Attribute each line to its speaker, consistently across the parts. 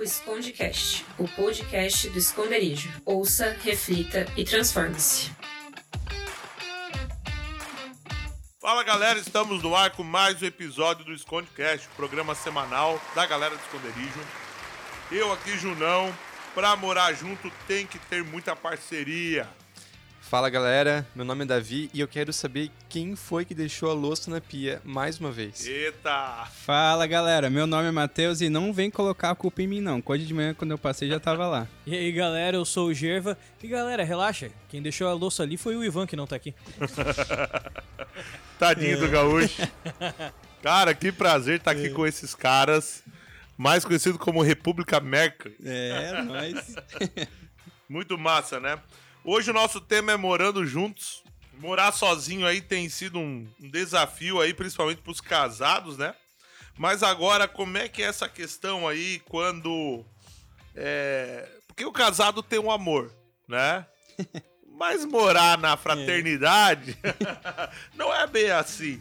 Speaker 1: o Escondecast, o podcast do esconderijo. Ouça, reflita e transforme-se.
Speaker 2: Fala galera, estamos no ar com mais um episódio do Escondecast, programa semanal da galera do esconderijo. Eu aqui, Junão, pra morar junto tem que ter muita parceria.
Speaker 3: Fala galera, meu nome é Davi e eu quero saber quem foi que deixou a louça na pia mais uma vez.
Speaker 2: Eita!
Speaker 4: Fala galera, meu nome é Matheus e não vem colocar a culpa em mim não. Hoje de manhã quando eu passei já tava lá.
Speaker 5: E aí galera, eu sou o Gerva. E galera, relaxa, quem deixou a louça ali foi o Ivan que não tá aqui.
Speaker 2: Tadinho do gaúcho. Cara, que prazer estar aqui com esses caras, mais conhecido como República Merca.
Speaker 4: É, nós.
Speaker 2: Muito massa, né? Hoje o nosso tema é morando juntos. Morar sozinho aí tem sido um, um desafio aí, principalmente para os casados, né? Mas agora, como é que é essa questão aí quando. É... Porque o casado tem um amor, né? Mas morar na fraternidade não é bem assim.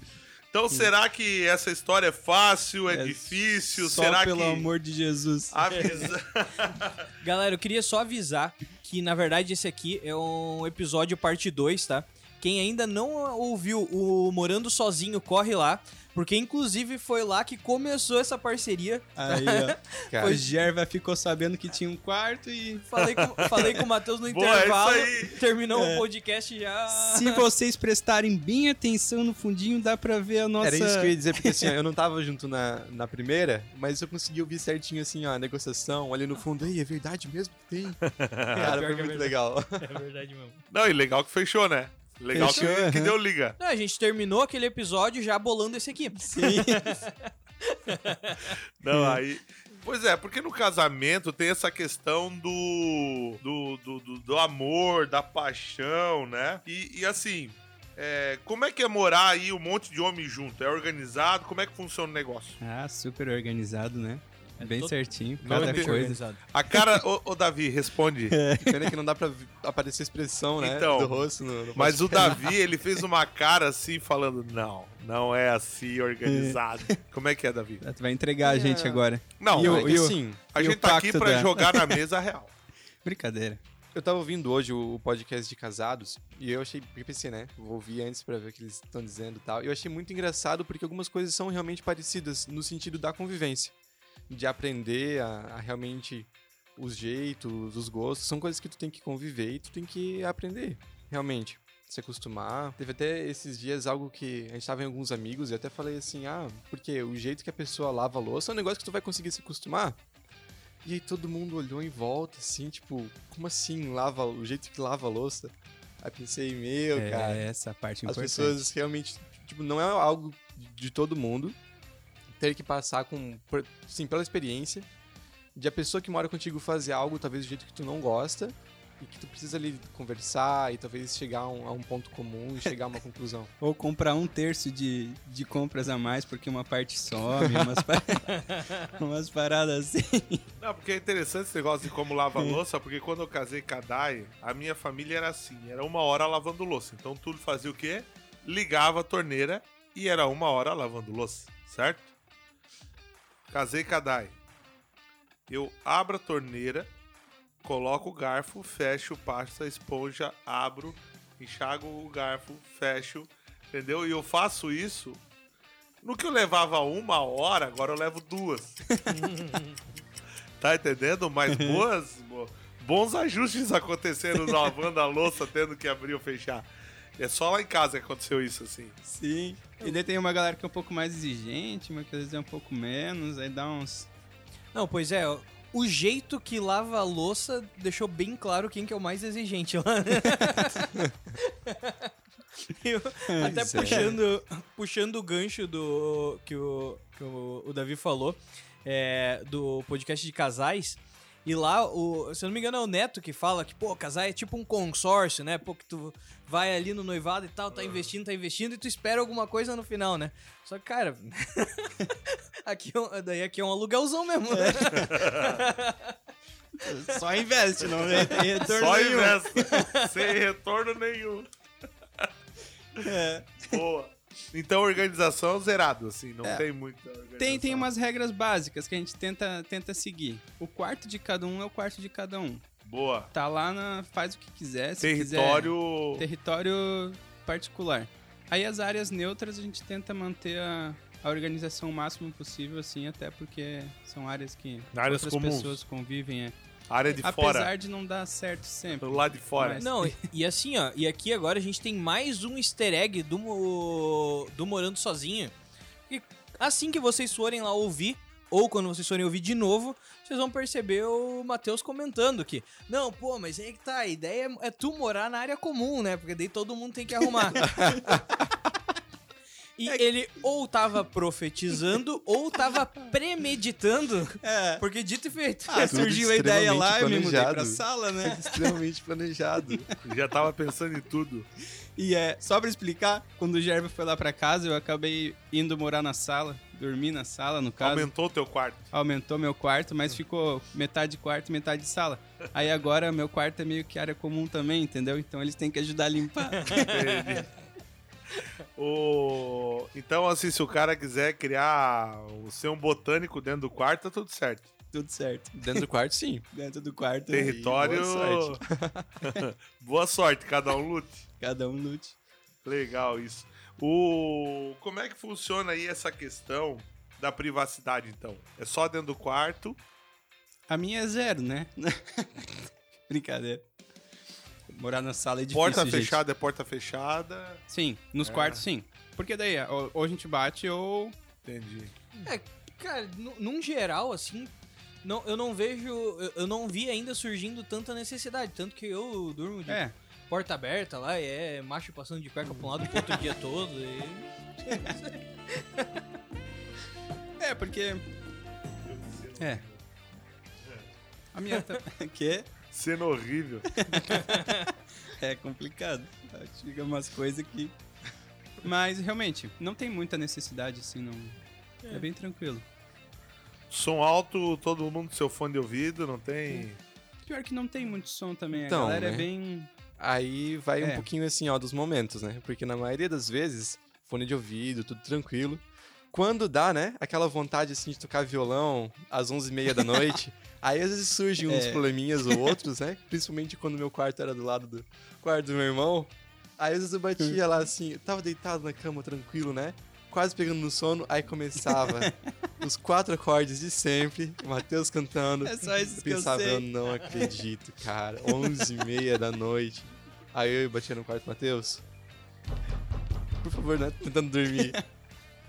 Speaker 2: Então, será que essa história é fácil, é,
Speaker 4: É
Speaker 2: difícil?
Speaker 4: Só
Speaker 2: será
Speaker 4: pelo
Speaker 2: que
Speaker 4: amor de Jesus.
Speaker 2: avisa...
Speaker 5: Galera, eu queria só avisar que na verdade esse aqui é um episódio parte 2, tá? Quem ainda não ouviu o Morando Sozinho, corre lá. Porque inclusive foi lá que começou essa parceria.
Speaker 4: Aí, ó.
Speaker 3: Cara,
Speaker 4: O Gerva ficou sabendo que tinha um quarto e
Speaker 5: Falei com, falei com o Matheus no
Speaker 2: Boa, é
Speaker 5: intervalo. Terminou
Speaker 4: É.
Speaker 5: o podcast já.
Speaker 4: se vocês prestarem bem atenção no fundinho, dá pra ver a nossa...
Speaker 3: Era isso que eu ia dizer, porque assim, ó, eu não tava junto na, na primeira, mas eu consegui ouvir certinho assim, ó, a negociação, ali no fundo, ei, é verdade mesmo que tem? Cara,
Speaker 5: pior
Speaker 3: foi
Speaker 5: é
Speaker 3: muito legal.
Speaker 5: É verdade mesmo.
Speaker 2: Não, e legal que fechou, né? Legal
Speaker 4: Fechou,
Speaker 2: que, que
Speaker 4: aham.
Speaker 2: deu liga.
Speaker 5: Não, a gente terminou aquele episódio já bolando esse aqui.
Speaker 4: Sim.
Speaker 2: Não, aí. Pois é, porque no casamento tem essa questão do. do, do, do- do amor, da paixão, né? E, e assim. é, como é que é morar aí um monte de homem junto? É organizado? Como é que funciona o negócio?
Speaker 4: Ah, super organizado, né? Bem
Speaker 5: todo-
Speaker 4: certinho,
Speaker 2: Não
Speaker 4: cada
Speaker 2: entendi.
Speaker 4: coisa.
Speaker 5: organizado.
Speaker 2: A cara. ô, ô, Davi, responde.
Speaker 3: Pena é que não dá pra aparecer a expressão, né,
Speaker 2: Então,
Speaker 3: do rosto no, no
Speaker 2: Mas o. Davi, ele fez uma cara assim, falando: não, não é assim organizado. Como é que é, Davi?
Speaker 4: Tu vai entregar a gente
Speaker 3: É.
Speaker 4: agora.
Speaker 2: Não,
Speaker 4: E o-
Speaker 3: Não, é assim,
Speaker 2: a gente tá aqui pra
Speaker 4: da-
Speaker 2: jogar na mesa real.
Speaker 4: Brincadeira.
Speaker 3: eu tava ouvindo hoje o, podcast de casados e eu achei, porque pensei, né, vou ouvir antes pra ver o que eles estão dizendo e tal. E eu achei muito engraçado porque algumas coisas são realmente parecidas no sentido da convivência, de aprender a, a realmente os jeitos, os gostos, são coisas que tu tem que conviver e tu tem que aprender, realmente. Se acostumar. Teve até esses dias algo que a gente tava em alguns amigos e até falei assim: ah, porque o jeito que a pessoa lava a louça é um negócio que tu vai conseguir se acostumar. E aí todo mundo olhou em volta, assim, tipo, como assim lava o jeito que lava a louça? Aí pensei, meu,
Speaker 4: é
Speaker 3: cara,
Speaker 4: essa parte
Speaker 3: as
Speaker 4: importante.
Speaker 3: pessoas realmente, tipo, não é algo de todo mundo ter que passar com, por- sim, pela experiência de a pessoa que mora contigo fazer algo talvez do jeito que tu não gosta e que tu precisa ali conversar e talvez chegar a um, a um ponto comum e chegar a uma conclusão.
Speaker 4: Ou comprar um terço de, de compras a mais porque uma parte some, umas, pa- umas paradas assim.
Speaker 2: Não, porque é interessante esse negócio de como lava a louça, porque quando eu casei com a Dai, a minha família era assim, era uma hora lavando louça. Então tudo fazia o quê? Ligava a torneira e era uma hora lavando louça, certo? Casei com a Dai. Eu abro a torneira, coloco o garfo, fecho, passo a esponja, abro, enxago o garfo, fecho, entendeu? E eu faço isso. No que eu levava uma hora, agora eu levo duas. Tá entendendo? Mas boas, bo- bons ajustes aconteceram lavando a louça, tendo que abrir ou fechar. É só lá em casa que aconteceu isso, assim.
Speaker 4: Sim. E daí tem uma galera que é um pouco mais exigente, mas que às vezes é um pouco menos, aí dá uns.
Speaker 5: Não, pois é, o jeito que lava a louça deixou bem claro quem que é o mais exigente lá. Eu- até
Speaker 3: é.
Speaker 5: puxando, puxando o gancho do que o, que o, o Davi falou, é, do podcast de casais. E lá, o, se eu não me engano, é o Neto que fala que, pô, casar é tipo um consórcio, né? Pô, que tu vai ali no noivado e tal, tá investindo, tá investindo, e tu espera alguma coisa no final, né? Só que, cara, aqui, é daí aqui é um aluguelzão mesmo, né?
Speaker 4: Só investe, não tem retorno
Speaker 2: Só
Speaker 4: nenhum.
Speaker 2: investa. sem retorno nenhum.
Speaker 4: É.
Speaker 2: Boa. Então, organização zerado, assim, não
Speaker 4: É.
Speaker 2: tem muita organização.
Speaker 4: Tem, tem umas regras básicas que a gente tenta, tenta seguir. O quarto de cada um é o quarto de cada um.
Speaker 2: Boa.
Speaker 4: Tá lá na. faz o que quiser. Se
Speaker 2: Território...
Speaker 4: Quiser, território particular. Aí as áreas neutras a gente tenta manter a, a organização o máximo possível, assim, até porque são áreas que
Speaker 2: Áreas
Speaker 4: outras
Speaker 2: comuns.
Speaker 4: pessoas convivem. É.
Speaker 2: Área de
Speaker 4: Apesar
Speaker 2: fora.
Speaker 4: de não dar certo sempre.
Speaker 2: Do lado de fora.
Speaker 4: Mas-
Speaker 5: Não, e- assim, ó, e aqui agora a gente tem mais um easter egg do, do Morando Sozinho. E assim que vocês forem lá ouvir, ou quando vocês forem ouvir de novo, vocês vão perceber o Matheus comentando que, não, pô, mas aí que tá, a ideia é tu morar na área comum, né? Porque daí todo mundo tem que arrumar. E ele ou tava profetizando ou tava premeditando,
Speaker 4: É.
Speaker 5: porque dito e feito.
Speaker 4: Ah, surgiu a ideia lá, eu me mudei pra sala, né?
Speaker 3: Extremamente planejado.
Speaker 2: Já tava pensando em tudo.
Speaker 4: E é, só pra explicar, quando o Gerba foi lá pra casa, eu acabei indo morar na sala, dormir na sala, no caso.
Speaker 2: Aumentou o teu quarto.
Speaker 4: Aumentou meu quarto, mas ficou metade quarto, metade sala. Aí agora meu quarto é meio que área comum também, entendeu? Então eles têm que ajudar a limpar.
Speaker 2: O... Então, assim, se o cara quiser criar, ser um botânico dentro do quarto, tá tudo certo.
Speaker 4: Tudo certo.
Speaker 3: Dentro do quarto, sim.
Speaker 4: Dentro do quarto,
Speaker 2: Território.
Speaker 3: boa
Speaker 2: Boa sorte, cada um lute.
Speaker 4: cada um lute.
Speaker 2: Legal isso. O... Como é que funciona aí essa questão da privacidade, então? É só dentro do quarto?
Speaker 4: A minha é zero, né? Brincadeira. Morar na sala é difícil,
Speaker 2: porta
Speaker 4: gente.
Speaker 2: fechada é porta fechada.
Speaker 4: Sim, nos
Speaker 2: É.
Speaker 4: quartos sim. Porque daí, ou, ou a gente bate ou...
Speaker 2: Entendi.
Speaker 5: É, cara, nu- num geral, assim, não, eu não vejo. Eu, eu não vi ainda surgindo tanta necessidade. Tanto que eu durmo de
Speaker 4: É,
Speaker 5: porta aberta lá, e é macho passando de cueca pra um lado pro outro o dia todo. E...
Speaker 4: é porque... É. A minha... tá- que?
Speaker 2: Cena horrível.
Speaker 4: É complicado. Fica umas coisas que. Mas realmente, não tem muita necessidade, assim, não. É, bem tranquilo.
Speaker 2: Som alto, todo mundo com seu fone de ouvido, não tem.
Speaker 4: Pior que não tem muito som também.
Speaker 3: Então,
Speaker 4: a galera é
Speaker 3: né?
Speaker 4: bem.
Speaker 3: Aí vai
Speaker 4: É.
Speaker 3: um pouquinho assim, ó, dos momentos, né? Porque na maioria das vezes, fone de ouvido, tudo tranquilo. Quando dá, né? Aquela vontade assim de tocar violão às 11h30 da noite. aí às vezes surgem uns
Speaker 4: É.
Speaker 3: probleminhas ou outros, né? Principalmente quando meu quarto era do lado do quarto do meu irmão. Aí às vezes eu batia lá assim, eu tava deitado na cama tranquilo, né? Quase pegando no sono, aí começava os quatro acordes de sempre, o Matheus cantando.
Speaker 4: É só esses
Speaker 3: Eu
Speaker 4: que eu
Speaker 3: pensava, eu
Speaker 4: sei.
Speaker 3: não acredito, cara. 11 e meia da noite. Aí eu batia no quarto, Matheus. Por favor, né? Tentando dormir.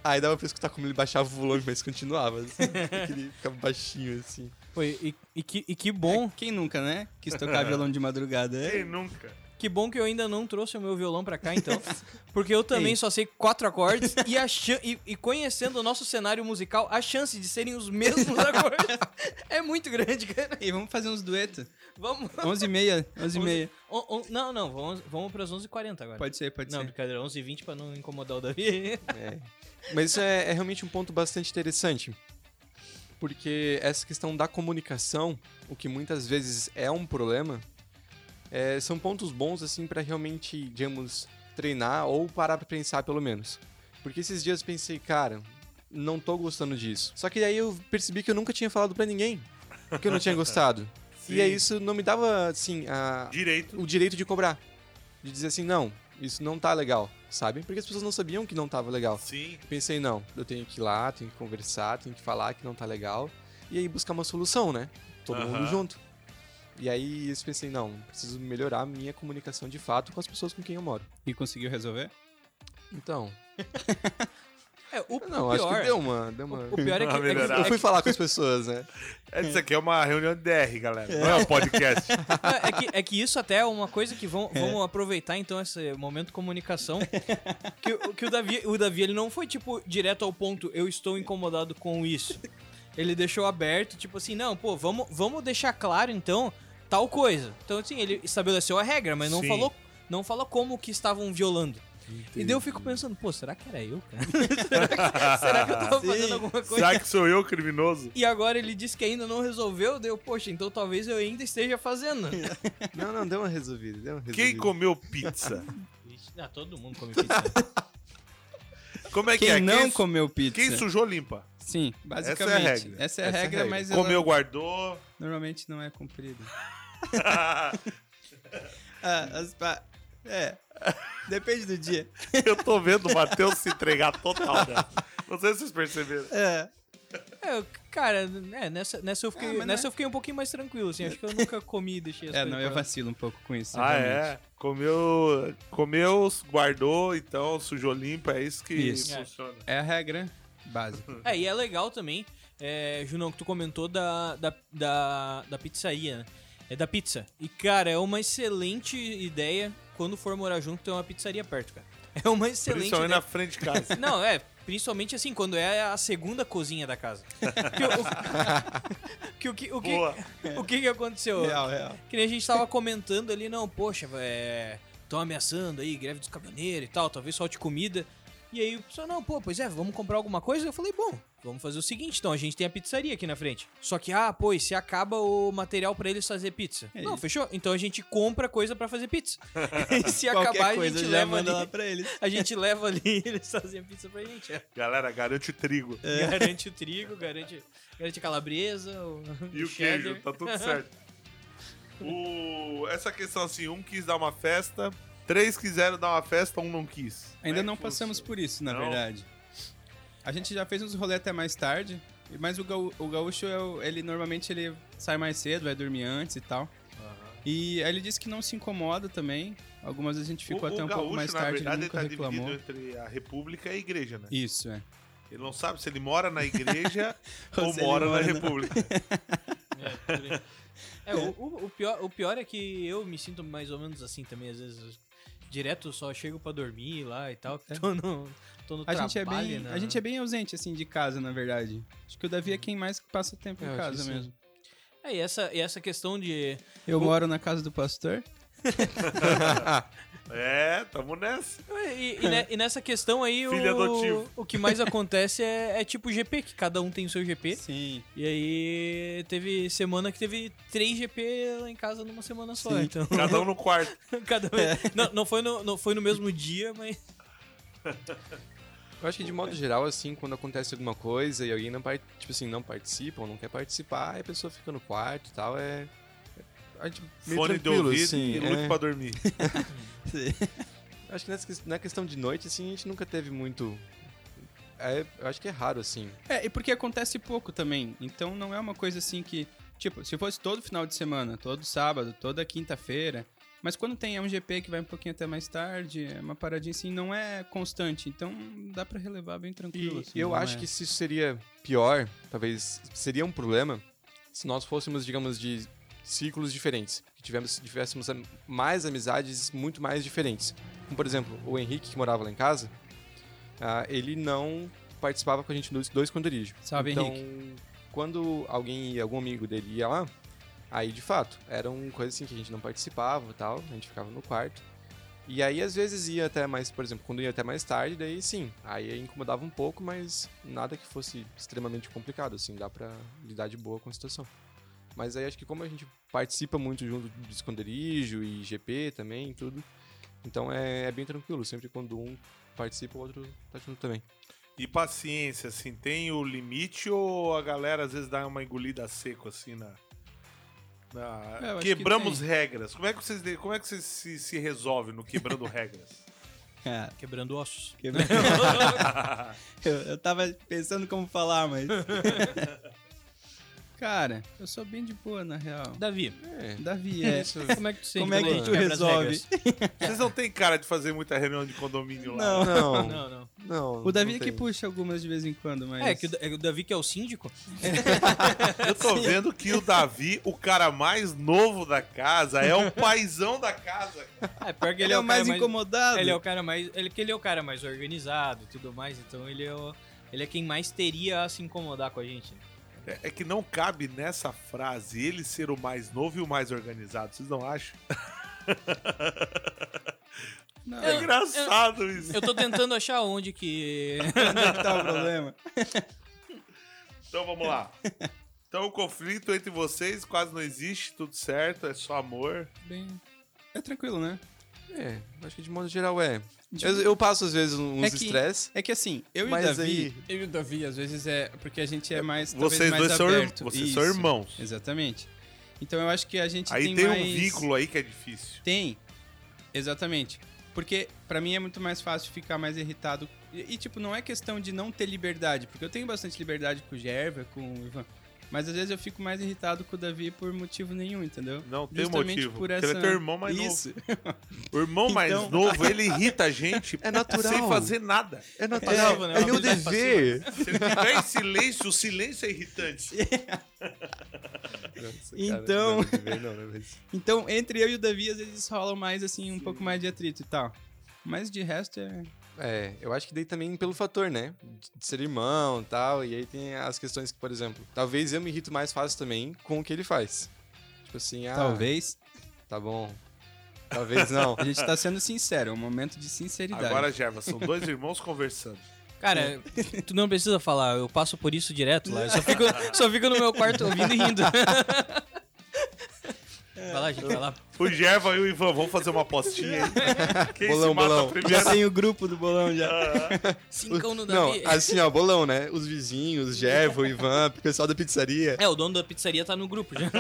Speaker 3: Aí dava pra escutar como ele baixava o volume, mas continuava. Assim, ele ficava baixinho, assim.
Speaker 5: Pô, e, e que, e que bom,
Speaker 4: É, quem nunca, né? Quis tocar violão de madrugada.
Speaker 2: Quem
Speaker 4: É.
Speaker 2: nunca?
Speaker 5: que bom que eu ainda não trouxe o meu violão pra cá, então. Porque eu também
Speaker 4: Ei.
Speaker 5: só sei quatro acordes e, a e, e conhecendo o nosso cenário musical, a chance de serem os mesmos acordes é muito grande, cara.
Speaker 4: E vamos fazer uns duetos.
Speaker 5: Vamos.
Speaker 4: 11 e meia, 11 e meia.
Speaker 5: On- on- não, não, vamos, vamos pras 11h40 agora.
Speaker 4: Pode ser, pode
Speaker 5: não,
Speaker 4: ser.
Speaker 5: brincadeira, 11h20 pra não incomodar o Davi.
Speaker 3: É. Mas isso é, é realmente um ponto bastante interessante. Porque essa questão da comunicação, o que muitas vezes é um problema, é, são pontos bons, assim, pra realmente, digamos, treinar ou parar pra pensar, pelo menos. Porque esses dias eu pensei, cara, não tô gostando disso. Só que aí eu percebi que eu nunca tinha falado pra ninguém que eu não tinha gostado. E aí isso não me dava, assim, a,
Speaker 2: Direito.
Speaker 3: o direito de cobrar. De dizer assim, não, isso não tá legal, sabe? Porque as pessoas não sabiam que não tava legal.
Speaker 2: Sim.
Speaker 3: Pensei, não, eu tenho que ir lá, tenho que conversar, tenho que falar que não tá legal. E aí buscar uma solução, né? Todo mundo junto. E aí eu pensei, não, preciso melhorar a minha comunicação de fato com as pessoas com quem eu moro.
Speaker 4: E conseguiu resolver?
Speaker 3: Então,
Speaker 5: É, o,
Speaker 3: não,
Speaker 5: o
Speaker 3: acho
Speaker 5: pior.
Speaker 3: que deu uma. Deu uma...
Speaker 5: O pior é que. É que-.
Speaker 3: Eu
Speaker 5: é
Speaker 3: fui falar com as pessoas, né?
Speaker 2: É, Isso aqui é uma reunião de DR, galera. Não é um podcast.
Speaker 5: É, é que, é que isso até é uma coisa que vão, vamos aproveitar então esse momento comunicação. Que, o- que o Davi, o Davi ele não foi tipo direto ao ponto, eu estou incomodado com isso. Ele deixou aberto, tipo assim, não, pô, vamos, vamos deixar claro então tal coisa. Então assim, ele estabeleceu a regra, mas não
Speaker 2: Sim.
Speaker 5: falou não falou como que estavam violando. E daí eu fico pensando, pô, será que era eu, cara? será, que, será que eu tava fazendo alguma coisa?
Speaker 2: Será que sou eu criminoso?
Speaker 5: E agora ele disse que ainda não resolveu, deu, poxa, então talvez eu ainda esteja fazendo.
Speaker 3: Não, não, deu uma resolvida, deu uma resolvida.
Speaker 2: Quem comeu pizza?
Speaker 5: Ah, todo mundo come pizza.
Speaker 2: Como é que
Speaker 4: Quem
Speaker 2: é?
Speaker 4: não
Speaker 2: quem,
Speaker 4: comeu pizza?
Speaker 2: quem sujou, limpa.
Speaker 4: Sim,
Speaker 2: Essa é a
Speaker 4: basicamente.
Speaker 2: regra.
Speaker 4: Essa é a
Speaker 3: Essa é a
Speaker 4: regra,
Speaker 3: regra.
Speaker 4: mas ela
Speaker 2: Comeu, guardou.
Speaker 4: normalmente não é cumprida. Ah, as pa- É. Depende do dia.
Speaker 2: Eu tô vendo o Matheus se entregar total, né? Não sei se vocês perceberam.
Speaker 4: É.
Speaker 5: É, cara, é, nessa, nessa, eu fiquei,
Speaker 4: Ah,
Speaker 5: nessa
Speaker 4: é-
Speaker 5: eu fiquei um pouquinho mais tranquilo, assim. Acho que eu nunca comi e deixei as
Speaker 4: É, não, eu
Speaker 5: pra-
Speaker 4: vacilo um pouco com isso.
Speaker 2: Ah,
Speaker 4: realmente.
Speaker 2: é? Comeu, comeu, guardou, então sujou, limpa. É isso que
Speaker 4: Isso.
Speaker 2: funciona.
Speaker 4: É a regra básica.
Speaker 5: É, e é legal também, é, Junão, que tu comentou da, da, da, da pizzaria, né? É da pizza. E, cara, é uma excelente ideia quando for morar junto ter uma pizzaria perto, cara. É uma excelente
Speaker 2: Principalmente
Speaker 5: ideia.
Speaker 2: na frente de casa.
Speaker 5: Não, é, principalmente assim, quando é a segunda cozinha da casa. Que o que, o, que,
Speaker 2: Boa.
Speaker 5: o que que aconteceu?
Speaker 4: Real, real.
Speaker 5: Que nem a gente tava comentando ali, não, poxa, é, tão ameaçando aí, greve dos caminhoneiros e tal, talvez falte comida. E aí o pessoal, não, pô, pois é, vamos comprar alguma coisa? Eu falei, bom, vamos fazer o seguinte, então, a gente tem a pizzaria aqui na frente. Só que, ah, pô, e se acaba o material pra eles fazer pizza?
Speaker 4: É
Speaker 5: não,
Speaker 4: isso.
Speaker 5: fechou? Então a gente compra coisa pra fazer pizza. e se
Speaker 4: Qualquer
Speaker 5: acabar, a
Speaker 4: coisa
Speaker 5: gente
Speaker 4: já
Speaker 5: leva ali.
Speaker 4: lá pra eles.
Speaker 5: A gente leva ali e eles fazem a pizza pra gente. É.
Speaker 2: Galera, garante o trigo.
Speaker 5: Garante o trigo, garante, garante a calabresa, o,
Speaker 2: E o
Speaker 5: cheddar.
Speaker 2: queijo, tá tudo certo. O... Essa questão assim, um quis dar uma festa, três quiseram dar uma festa, um não quis.
Speaker 4: Ainda
Speaker 2: é
Speaker 4: não passamos
Speaker 2: funciona?
Speaker 4: por isso, na
Speaker 2: Não?
Speaker 4: verdade. A gente já fez uns rolê até mais tarde, mas o, gaú- o gaúcho, é ele normalmente ele sai mais cedo, vai dormir antes e tal. E aí ele disse que não se incomoda também. Algumas vezes a gente ficou
Speaker 2: o,
Speaker 4: até um
Speaker 2: gaúcho,
Speaker 4: pouco mais
Speaker 2: na
Speaker 4: tarde,
Speaker 2: verdade,
Speaker 4: ele
Speaker 2: ele
Speaker 4: nunca
Speaker 2: tá
Speaker 4: reclamou.
Speaker 2: dividido entre a república e a igreja, né?
Speaker 4: Isso, é.
Speaker 2: Ele não sabe se ele mora na igreja
Speaker 4: Ou
Speaker 2: ou
Speaker 4: ele
Speaker 2: mora na
Speaker 4: mora na-
Speaker 2: república.
Speaker 5: É. É, o, o- o pior, o pior é que eu me sinto mais ou menos assim também, às vezes. Direto só chego pra dormir lá e tal. Tô no, tô no
Speaker 4: A gente, é
Speaker 5: trabalho,
Speaker 4: bem,
Speaker 5: né?
Speaker 4: a gente é bem ausente, assim, de casa, na verdade. Acho que o Davi é quem mais passa tempo
Speaker 3: É, eu
Speaker 4: em casa mesmo.
Speaker 5: É, e essa, e essa questão de.
Speaker 4: Eu
Speaker 5: O-
Speaker 4: moro na casa do pastor.
Speaker 2: É, tamo nessa.
Speaker 5: E, e ne- e nessa questão aí,
Speaker 2: Filho adotivo.
Speaker 5: o, o que mais acontece é, é tipo GP, que cada um tem o seu GP.
Speaker 4: Sim.
Speaker 5: E aí teve semana que teve três GP lá em casa numa semana só.
Speaker 4: Sim.
Speaker 5: Então,
Speaker 2: Cada um no quarto.
Speaker 5: cada não, não, foi no, não foi no mesmo dia, mas.
Speaker 3: Eu acho que de modo geral, assim, quando acontece alguma coisa e alguém não, par- tipo assim, não participa ou não quer participar, aí a pessoa fica no quarto e tal, é... A gente meio
Speaker 2: Fone de ouvido
Speaker 3: assim,
Speaker 2: e lute
Speaker 3: é.
Speaker 2: pra dormir.
Speaker 3: Acho que nessa, na questão de noite, assim, a gente nunca teve muito... É, eu acho que é raro, assim.
Speaker 4: É, e porque acontece pouco também. Então não é uma coisa assim que. Tipo, se fosse todo final de semana, todo sábado, toda quinta-feira. Mas quando tem é um GP que vai um pouquinho até mais tarde, é uma paradinha assim, não é constante. Então dá pra relevar bem tranquilo.
Speaker 3: E
Speaker 4: assim,
Speaker 3: eu acho
Speaker 4: é-
Speaker 3: que se isso seria pior, talvez seria um problema se nós fôssemos, digamos, de ciclos diferentes. Que tivemos, tivéssemos mais amizades muito mais diferentes. Como, por exemplo, o Henrique, que morava lá em casa, ah, ele não participava com a gente dos dois esconderijos.
Speaker 4: Salve,
Speaker 3: então,
Speaker 4: Henrique.
Speaker 3: quando alguém, algum amigo dele ia lá, aí de fato, era uma coisa assim que a gente não participava tal, a gente ficava no quarto. E aí às vezes ia até mais, por exemplo, quando ia até mais tarde, daí sim, aí incomodava um pouco, mas nada que fosse extremamente complicado, assim, dá pra lidar de boa com a situação. Mas aí acho que como a gente participa muito junto de esconderijo e GP também, e tudo, então é, é bem tranquilo, sempre quando um participa, o outro tá junto também.
Speaker 2: E paciência, assim, tem o limite ou a galera às vezes dá uma engolida seco, assim, na. na-
Speaker 4: É,
Speaker 2: Quebramos
Speaker 4: que
Speaker 2: regras. Como é que vocês, como é que vocês se, se resolve no quebrando regras?
Speaker 4: É,
Speaker 5: Quebrando ossos.
Speaker 4: que- eu, eu tava pensando como falar, mas. Cara, eu sou bem de boa, na real.
Speaker 5: Davi,
Speaker 3: É,
Speaker 4: Davi, é.
Speaker 3: isso.
Speaker 5: como é que tu sente
Speaker 4: Como é que tu resolve?
Speaker 2: Vocês não têm cara de fazer muita reunião de condomínio lá.
Speaker 4: Não.
Speaker 3: Não,
Speaker 5: Não, não.
Speaker 3: não.
Speaker 4: O Davi
Speaker 3: não
Speaker 4: é que
Speaker 3: tem.
Speaker 4: puxa algumas de vez em quando, mas.
Speaker 5: É, que o, é o Davi que é o síndico.
Speaker 2: Eu tô vendo que o Davi, o cara mais novo da casa, é o paizão da casa.
Speaker 5: É, pior que
Speaker 4: ele,
Speaker 5: ele,
Speaker 4: é o mais incomodado.
Speaker 5: Ele é o cara mais. Ele, que ele é o cara mais organizado e tudo mais, então ele é, o- ele é quem mais teria a se incomodar com a gente.
Speaker 2: É, é que não cabe nessa frase ele ser o mais novo e o mais organizado. Vocês não acham?
Speaker 4: Não,
Speaker 2: É engraçado isso.
Speaker 5: Eu tô tentando achar onde que.
Speaker 4: onde é que tá o problema?
Speaker 2: Então vamos lá. Então o conflito entre vocês quase não existe, tudo certo, é só amor.
Speaker 4: Bem. É tranquilo, né?
Speaker 3: É, acho que de modo geral é. Eu, eu passo, às vezes, uns
Speaker 4: É que-
Speaker 3: estresse.
Speaker 4: É que assim, eu e o Davi,
Speaker 3: aí-
Speaker 4: eu e o Davi, às vezes é porque a gente é mais talvez
Speaker 2: Vocês
Speaker 4: mais
Speaker 2: dois são,
Speaker 4: aberto.
Speaker 2: vocês são irmãos.
Speaker 4: Exatamente. Então eu acho que a gente
Speaker 2: Aí
Speaker 4: tem,
Speaker 2: tem,
Speaker 4: mais...
Speaker 2: um vínculo aí que é difícil.
Speaker 4: Tem. Exatamente. Porque pra mim é muito mais fácil ficar mais irritado. E, e, tipo, não é questão de não ter liberdade, porque eu tenho bastante liberdade com o Gerva, com o Ivan. Mas às vezes eu fico mais irritado com o Davi por motivo nenhum, entendeu?
Speaker 2: Não tem
Speaker 4: Justamente
Speaker 2: motivo.
Speaker 4: Por
Speaker 2: porque
Speaker 4: essa...
Speaker 2: ele é teu irmão mais
Speaker 4: Isso.
Speaker 2: novo. O irmão mais
Speaker 4: Então-
Speaker 2: novo, ele irrita a gente
Speaker 3: É natural.
Speaker 2: sem fazer nada.
Speaker 3: É
Speaker 5: passivo, né?
Speaker 3: É
Speaker 5: Uma
Speaker 3: meu dever.
Speaker 2: Se ele tiver em silêncio, o silêncio é irritante.
Speaker 4: Então-
Speaker 3: Não, dever não, né, mas-
Speaker 4: Então, entre eu e o Davi, às vezes rolam mais, assim, um pouco mais de atrito e tal. Mas de resto é.
Speaker 3: É, eu acho que daí também pelo fator, né? De ser irmão e tal. E aí tem as questões que, por exemplo, talvez eu me irrito mais fácil também com o que ele faz. Tipo assim, ah,
Speaker 4: Talvez.
Speaker 3: tá bom. Talvez não.
Speaker 4: A gente tá sendo sincero, é um momento de sinceridade.
Speaker 2: Agora, Jeva, são dois irmãos conversando.
Speaker 5: Cara, tu não precisa falar, eu passo por isso direto lá. Eu só fico, só fico no meu quarto ouvindo e rindo. Vai lá, gente, vai lá.
Speaker 2: O Jeva e o Ivan, vamos fazer uma apostinha aí. Quem
Speaker 3: Bolão, bolão.
Speaker 4: Já tem o grupo do bolão já.
Speaker 5: Cincão no
Speaker 3: Não,
Speaker 5: Davi.
Speaker 3: assim, ó, bolão, né? Os vizinhos, Jevo, o Ivan, o pessoal da pizzaria.
Speaker 5: É, o dono da pizzaria tá no grupo já.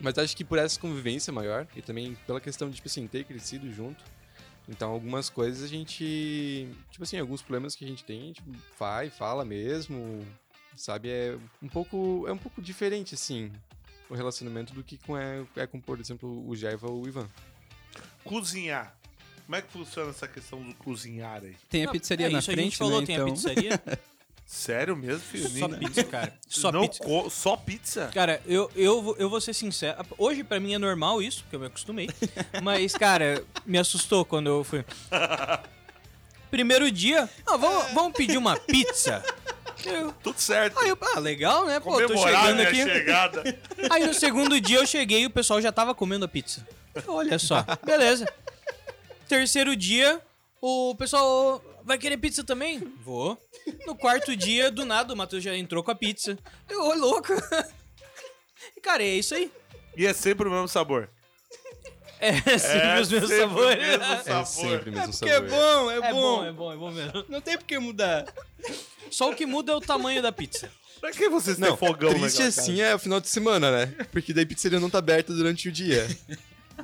Speaker 3: Mas acho que por essa convivência maior e também pela questão de, tipo assim, ter crescido junto. Então, algumas coisas a gente. Tipo assim, alguns problemas que a gente tem, tipo, vai, fala mesmo. Sabe? É um pouco. É um pouco diferente, assim, o relacionamento do que com, é, é com, por exemplo, o Jaiva ou o Ivan.
Speaker 2: Cozinhar. Como é que funciona essa questão do cozinhar aí?
Speaker 4: Tem a pizzaria
Speaker 5: é,
Speaker 4: na
Speaker 5: isso a
Speaker 4: frente,
Speaker 5: gente falou,
Speaker 4: né?
Speaker 5: tem
Speaker 4: então...
Speaker 5: a pizzaria.
Speaker 2: Sério mesmo, filho?
Speaker 5: Só pizza, cara. Só
Speaker 2: Não
Speaker 5: pizza.
Speaker 2: só pizza?
Speaker 5: Cara, eu, eu, vou- eu vou ser sincero. Hoje pra mim é normal isso, porque eu me acostumei. Mas, cara, me assustou quando eu fui. Primeiro dia, ah, vamos, vamos pedir uma pizza. Eu,
Speaker 2: Tudo certo.
Speaker 5: aí eu, ah, legal, né? Pô, tô chegando
Speaker 2: minha
Speaker 5: aqui.
Speaker 2: chegada.
Speaker 5: Aí no segundo dia eu cheguei e o pessoal já tava comendo a pizza. Olha só, beleza. Terceiro dia, o pessoal vai querer pizza também? Vou. No quarto dia, do nada, o Matheus já entrou com a pizza. Eu, ô, louco. Cara, é isso aí.
Speaker 2: E é sempre o mesmo sabor.
Speaker 5: É sempre
Speaker 2: é
Speaker 5: os mesmos
Speaker 2: sempre
Speaker 5: sabores.
Speaker 2: O mesmo
Speaker 3: É
Speaker 2: sabor.
Speaker 3: sempre o mesmo
Speaker 4: Porque é
Speaker 3: sabor.
Speaker 4: bom, é,
Speaker 5: É
Speaker 4: bom.
Speaker 5: bom, é bom, é bom mesmo.
Speaker 4: Não tem por que mudar.
Speaker 5: Só o que muda é o tamanho da pizza.
Speaker 2: Pra que vocês têm
Speaker 3: Não,
Speaker 2: fogão
Speaker 3: triste
Speaker 2: naquela
Speaker 3: assim é o final de semana, né? Porque daí a pizzaria não tá aberta durante o dia.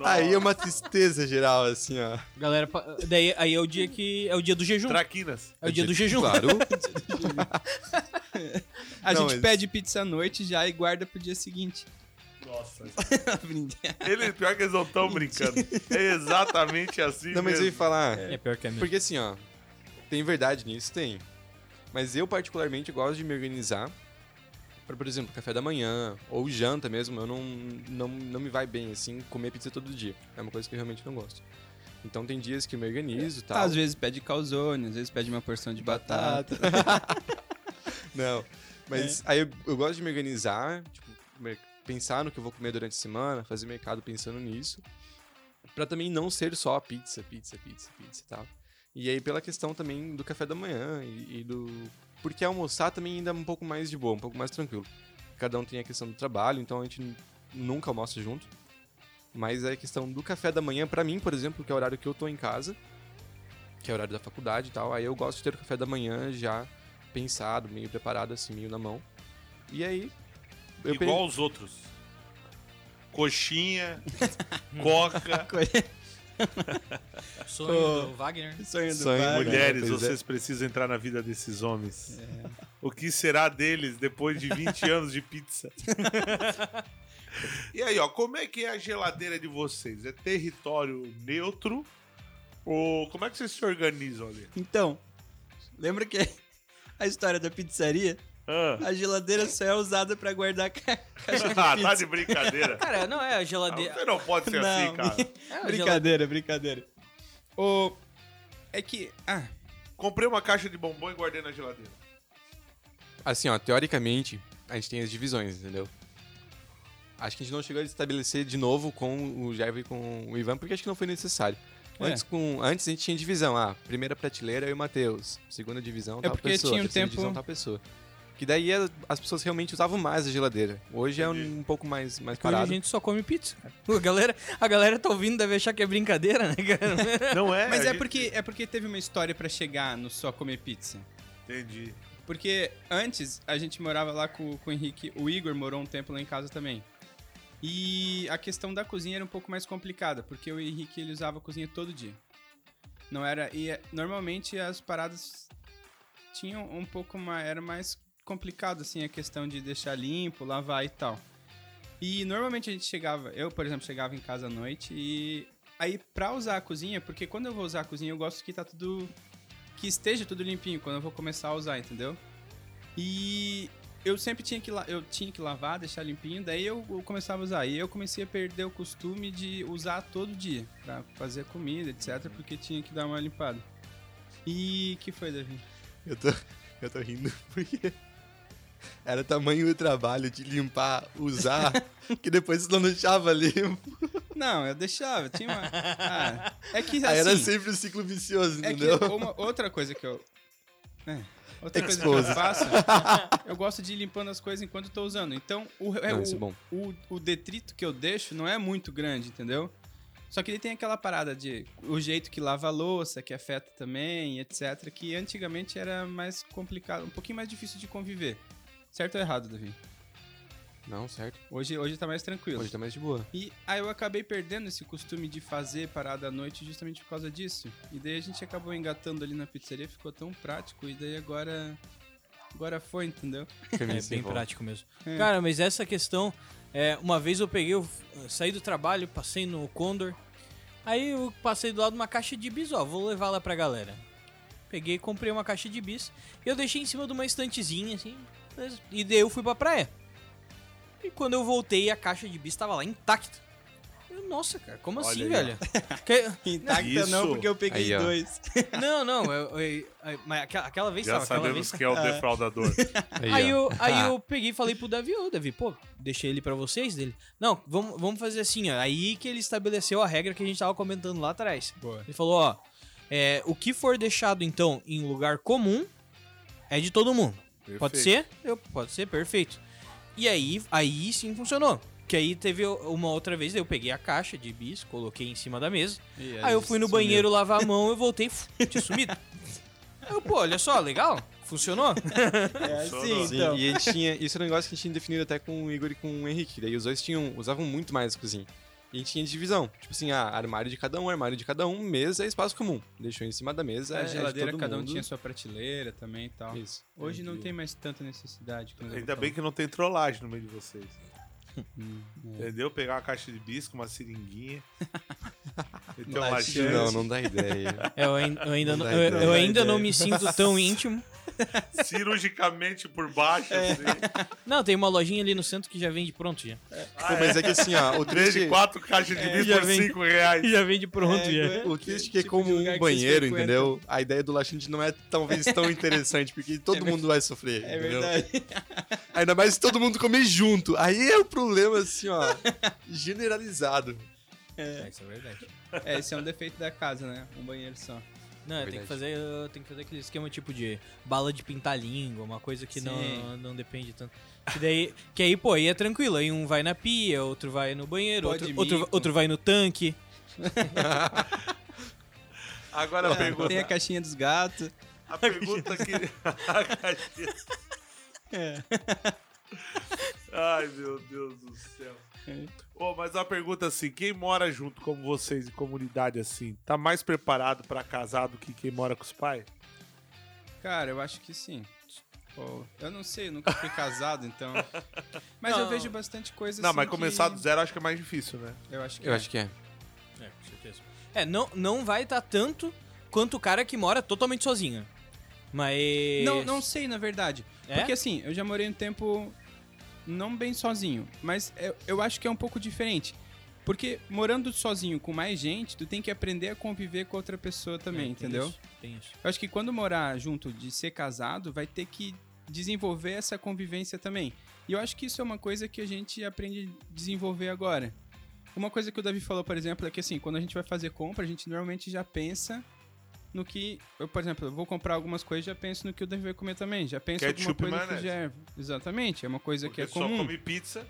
Speaker 3: Aí é uma tristeza geral, assim, ó.
Speaker 5: Galera, daí aí é o dia que é o dia do jejum.
Speaker 2: Traquinas.
Speaker 5: É o dia do jejum.
Speaker 3: Claro.
Speaker 4: A
Speaker 3: Não,
Speaker 4: gente
Speaker 3: mas-
Speaker 4: pede pizza à noite já e guarda pro dia seguinte.
Speaker 2: Nossa. Ele, pior que eles não estão brincando. É exatamente assim
Speaker 3: Não, mas eu ia falar.
Speaker 5: É pior que é mesmo.
Speaker 3: Porque assim, ó. Tem verdade nisso? Tem. Mas eu, particularmente, gosto de me organizar. Pra, por exemplo, café da manhã ou janta mesmo. Eu não, não, não me vai bem, assim, comer pizza todo dia. É uma coisa que eu realmente não gosto. Então tem dias que eu me organizo e tal.
Speaker 4: Às vezes pede calzone, às vezes pede uma porção de batata.
Speaker 3: Não. Mas aí eu, eu gosto de me organizar, tipo, pensar no que eu vou comer durante a semana, fazer mercado pensando nisso. Pra também não ser só pizza, pizza, pizza, pizza e tal. E aí pela questão também do café da manhã e, e do. Porque almoçar também ainda é um pouco mais de boa, um pouco mais tranquilo. Cada um tem a questão do trabalho, então a gente nunca almoça junto. Mas é a questão do café da manhã, pra mim, por exemplo, que é o horário que eu tô em casa, que é o horário da faculdade e tal, aí eu gosto de ter o café da manhã já pensado, meio preparado, assim, meio na mão. E aí. Eu
Speaker 2: Igual os outros. Coxinha, coca,
Speaker 5: Sonho do Wagner.
Speaker 4: Sonho do
Speaker 3: Sonho,
Speaker 4: Wagner.
Speaker 2: mulheres,
Speaker 3: é.
Speaker 2: vocês precisam entrar na vida desses homens. O que será deles depois de 20 anos de pizza? e aí, ó, como é que é a geladeira de vocês? É território neutro? Ou como é que vocês se organizam ali?
Speaker 4: Então, lembra que a história da pizzaria?
Speaker 2: Ah,
Speaker 4: A geladeira só é usada pra guardar ca caixa de
Speaker 2: ah tá de brincadeira.
Speaker 5: Cara, não é a geladeira.
Speaker 2: Você não pode ser assim,
Speaker 4: Não.
Speaker 2: cara.
Speaker 5: É
Speaker 4: Brincadeira, brincadeira. O... É que... Ah,
Speaker 2: Comprei uma caixa de bombom e guardei na geladeira.
Speaker 3: Assim, ó, teoricamente, a gente tem as divisões, entendeu? Acho que a gente não chegou a estabelecer de novo com o Jair e com o Ivan, porque acho que não foi necessário.
Speaker 4: É.
Speaker 3: Antes, com, antes a gente tinha divisão, ah, primeira prateleira eu e o Matheus, segunda divisão
Speaker 4: É
Speaker 3: tal
Speaker 4: porque
Speaker 3: pessoa,
Speaker 4: tinha um
Speaker 3: terceira
Speaker 4: tempo-
Speaker 3: divisão tal pessoa. Que daí é- as pessoas realmente usavam mais a geladeira. Hoje é um, um pouco mais, mais
Speaker 5: Porque hoje a
Speaker 3: parado.
Speaker 5: gente só come pizza, cara. A galera, a galera tá ouvindo, deve achar que é brincadeira, né, cara?
Speaker 2: Não é?
Speaker 4: Mas é
Speaker 2: gente-
Speaker 4: porque, é porque teve uma história pra chegar no só comer pizza.
Speaker 2: Entendi.
Speaker 4: Porque antes a gente morava lá com, com o Henrique, o Igor morou um tempo lá em casa também. E a questão da cozinha era um pouco mais complicada, porque o Henrique ele usava a cozinha todo dia. Não era e é- normalmente as paradas tinham um pouco mais era mais complicado assim a questão de deixar limpo, lavar e tal. E normalmente a gente chegava, eu por exemplo chegava em casa à noite e aí pra usar a cozinha, porque quando eu vou usar a cozinha eu gosto que tá tudo que esteja tudo limpinho quando eu vou começar a usar, entendeu? E eu sempre tinha que eu tinha que lavar, deixar limpinho, daí eu, eu começava a usar. E eu comecei a perder o costume de usar todo dia pra fazer comida, etc, porque tinha que dar uma limpada. E que foi, Davi?
Speaker 3: Eu tô, eu tô rindo porque era tamanho do trabalho de limpar, usar, que depois não deixava limpo.
Speaker 4: Não, eu deixava, tinha uma Ah, é que assim,
Speaker 3: Aí era sempre o ciclo vicioso,
Speaker 4: É
Speaker 3: entendeu?
Speaker 4: uma- outra coisa que eu. É, outra coisa que eu faço, eu gosto de ir limpando as coisas enquanto tô usando. Então, o, é,
Speaker 3: Não,
Speaker 4: o,
Speaker 3: é bom.
Speaker 4: o, o detrito que eu deixo não é muito grande, entendeu? Só que ele tem aquela parada de o jeito que lava a louça, que afeta também, etc. Que antigamente era mais complicado, um pouquinho mais difícil de conviver. Certo ou errado, Davi?
Speaker 3: Não, certo.
Speaker 4: Hoje, hoje tá mais tranquilo.
Speaker 3: Hoje tá mais de boa.
Speaker 4: E aí eu acabei perdendo esse costume de fazer parada à noite justamente por causa disso. E daí a gente acabou engatando ali na pizzaria, ficou tão prático, e daí agora. Agora foi, entendeu?
Speaker 5: É bem prático mesmo.
Speaker 4: É.
Speaker 5: Cara, mas essa questão, é, uma vez eu peguei, eu saí do trabalho, passei no Condor, aí eu passei do lado de uma caixa de bis, ó, vou levar lá pra galera. Peguei, comprei uma caixa de bis, e eu deixei em cima de uma estantezinha, assim. E daí eu fui pra praia. E quando eu voltei, a caixa de bis tava lá intacta. Eu, Nossa, cara, como
Speaker 2: Olha
Speaker 5: assim,
Speaker 2: aí,
Speaker 5: velho? Que-
Speaker 4: Intacta
Speaker 2: Isso.
Speaker 4: não, porque eu peguei
Speaker 3: Aí, ó.
Speaker 4: dois.
Speaker 5: Não, não, eu, eu- eu- mas aquela, aquela vez
Speaker 2: Já
Speaker 5: tava, aquela
Speaker 2: sabemos
Speaker 5: vez
Speaker 2: quem é o defraudador.
Speaker 5: Aí,
Speaker 3: ó.
Speaker 5: eu, aí eu peguei e falei pro Davi, ô Davi, pô, deixei ele pra vocês dele. Não, vamos, vamos fazer assim, ó. Aí que ele estabeleceu a regra que a gente tava comentando lá atrás.
Speaker 4: Boa.
Speaker 5: Ele falou, ó, é, o que for deixado então em lugar comum é de todo mundo. Pode
Speaker 2: Perfeito.
Speaker 5: ser? Eu, pode ser, perfeito. E aí, aí sim funcionou. Que aí teve uma outra vez, eu peguei a caixa de bis, coloquei em cima da mesa.
Speaker 4: E
Speaker 5: Aí eu fui no
Speaker 4: sumiu.
Speaker 5: banheiro lavar a mão, eu voltei, tinha sumido. Aí eu, pô, olha só, legal, funcionou.
Speaker 4: É assim,
Speaker 3: Sim,
Speaker 4: então.
Speaker 3: e a gente tinha. Isso é um negócio que a gente tinha definido até com o Igor e com o Henrique. Daí os dois tinham, usavam muito mais a cozinha. E a gente tinha divisão. Tipo assim, ah, armário de cada um, armário de cada um, mesa é espaço comum. Deixou em cima da mesa.
Speaker 4: A
Speaker 3: é de
Speaker 4: geladeira,
Speaker 3: todo
Speaker 4: cada um
Speaker 3: mundo.
Speaker 4: tinha sua prateleira também e tal.
Speaker 3: Isso.
Speaker 4: Hoje não
Speaker 3: Entendi.
Speaker 4: tem mais tanta necessidade.
Speaker 2: Ainda bem que não tem trollagem no meio de vocês.
Speaker 4: Hum, é.
Speaker 2: Entendeu? Pegar uma caixa de bisco, uma seringuinha.
Speaker 3: Não, não dá ideia.
Speaker 5: É, Eu, ain- eu ainda,
Speaker 3: Não
Speaker 5: não,
Speaker 3: dá
Speaker 5: eu,
Speaker 3: ideia.
Speaker 5: eu
Speaker 4: Não dá
Speaker 5: ainda não me sinto tão íntimo.
Speaker 2: Cirurgicamente por baixo,
Speaker 4: É.
Speaker 2: assim.
Speaker 5: Não, tem uma lojinha ali no centro que já vende pronto já.
Speaker 3: Pô, mas é que assim, ó, o
Speaker 2: Três
Speaker 3: triste,
Speaker 2: de quatro caixas de bisco
Speaker 5: já
Speaker 2: por
Speaker 5: vem.
Speaker 2: cinco reais.
Speaker 5: Já vende pronto
Speaker 4: É,
Speaker 5: já.
Speaker 3: o triste é que é
Speaker 4: tipo
Speaker 3: como um banheiro, entendeu? A ideia do laxante não é talvez tão interessante, porque todo mundo vai sofrer,
Speaker 4: É
Speaker 3: entendeu?
Speaker 4: verdade.
Speaker 3: Ainda mais se todo mundo comer junto. Aí é o problema, assim, ó, generalizado.
Speaker 5: É, isso é verdade.
Speaker 4: É, esse é um defeito da casa, né? Um banheiro só.
Speaker 5: Não, tem que, fazer, tem que fazer aquele esquema tipo de bala de pintar língua, uma coisa que não,
Speaker 4: Sim.
Speaker 5: não depende tanto. Que, daí, que aí, pô, aí é tranquilo. Aí um vai na pia, outro vai no banheiro, outro, outro, outro vai no tanque.
Speaker 2: Agora a pergunta,
Speaker 4: Tem a caixinha dos gatos.
Speaker 2: a pergunta que... a caixinha...
Speaker 4: É.
Speaker 2: Ai, meu Deus do céu. Ô, mas uma pergunta assim, quem mora junto com vocês em comunidade assim, tá mais preparado pra casar do que quem mora com os pais?
Speaker 4: Cara, eu acho que sim. Pô, eu não sei, eu nunca fui casado, então. Mas eu
Speaker 5: Não.
Speaker 4: vejo bastante coisa
Speaker 2: Não,
Speaker 4: assim
Speaker 2: mas começar
Speaker 4: que...
Speaker 2: do zero eu acho que é mais difícil, né?
Speaker 4: Eu acho que
Speaker 3: Eu
Speaker 4: é.
Speaker 3: acho que é.
Speaker 5: É, com certeza. É, não, não vai estar tanto quanto o cara que mora totalmente sozinho. Mas.
Speaker 4: Não, não sei, na verdade.
Speaker 5: É?
Speaker 4: Porque assim, eu já morei um tempo não bem sozinho, mas eu, eu acho que é um pouco diferente. Porque morando sozinho com mais gente, tu tem que aprender a conviver com outra pessoa também,
Speaker 5: É, tem
Speaker 4: entendeu?
Speaker 5: isso, tem isso.
Speaker 4: Eu acho que quando morar junto de ser casado, vai ter que desenvolver essa convivência também. E eu acho que isso é uma coisa que a gente aprende a desenvolver agora. Uma coisa que o Davi falou, por exemplo, é que assim, quando a gente vai fazer compra, a gente normalmente já pensa no que, eu, por exemplo, eu vou comprar algumas coisas já penso no que o Davi vai comer também. Já penso em alguma coisa que
Speaker 2: maionese.
Speaker 4: já é. Exatamente, é uma coisa
Speaker 2: Porque
Speaker 4: que é
Speaker 2: só
Speaker 4: comum.
Speaker 2: come pizza.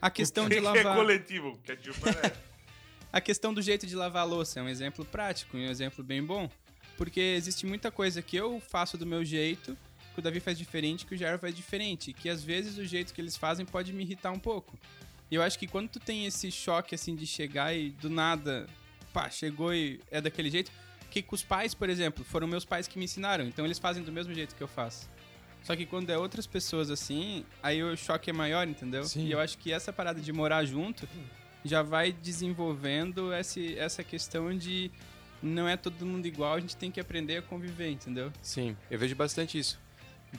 Speaker 4: A questão de
Speaker 2: que que
Speaker 4: lavar.
Speaker 2: é coletivo? Ketchup.
Speaker 4: A questão do jeito de lavar a louça é um exemplo prático e um exemplo bem bom. Porque existe muita coisa que eu faço do meu jeito, que o Davi faz diferente, que o Jairo faz diferente. Que às vezes o jeito que eles fazem pode me irritar um pouco. E eu acho que quando tu tem esse choque assim de chegar e do nada, pá, chegou e é daquele jeito. Que com os pais, por exemplo, foram meus pais que me ensinaram, então eles fazem do mesmo jeito que eu faço. Só que quando é outras pessoas assim, aí o choque é maior, entendeu?
Speaker 3: Sim.
Speaker 4: E eu acho que essa parada de morar junto já vai desenvolvendo esse, essa questão de não é todo mundo igual, a gente tem que aprender a conviver, entendeu?
Speaker 3: Sim, eu vejo bastante isso.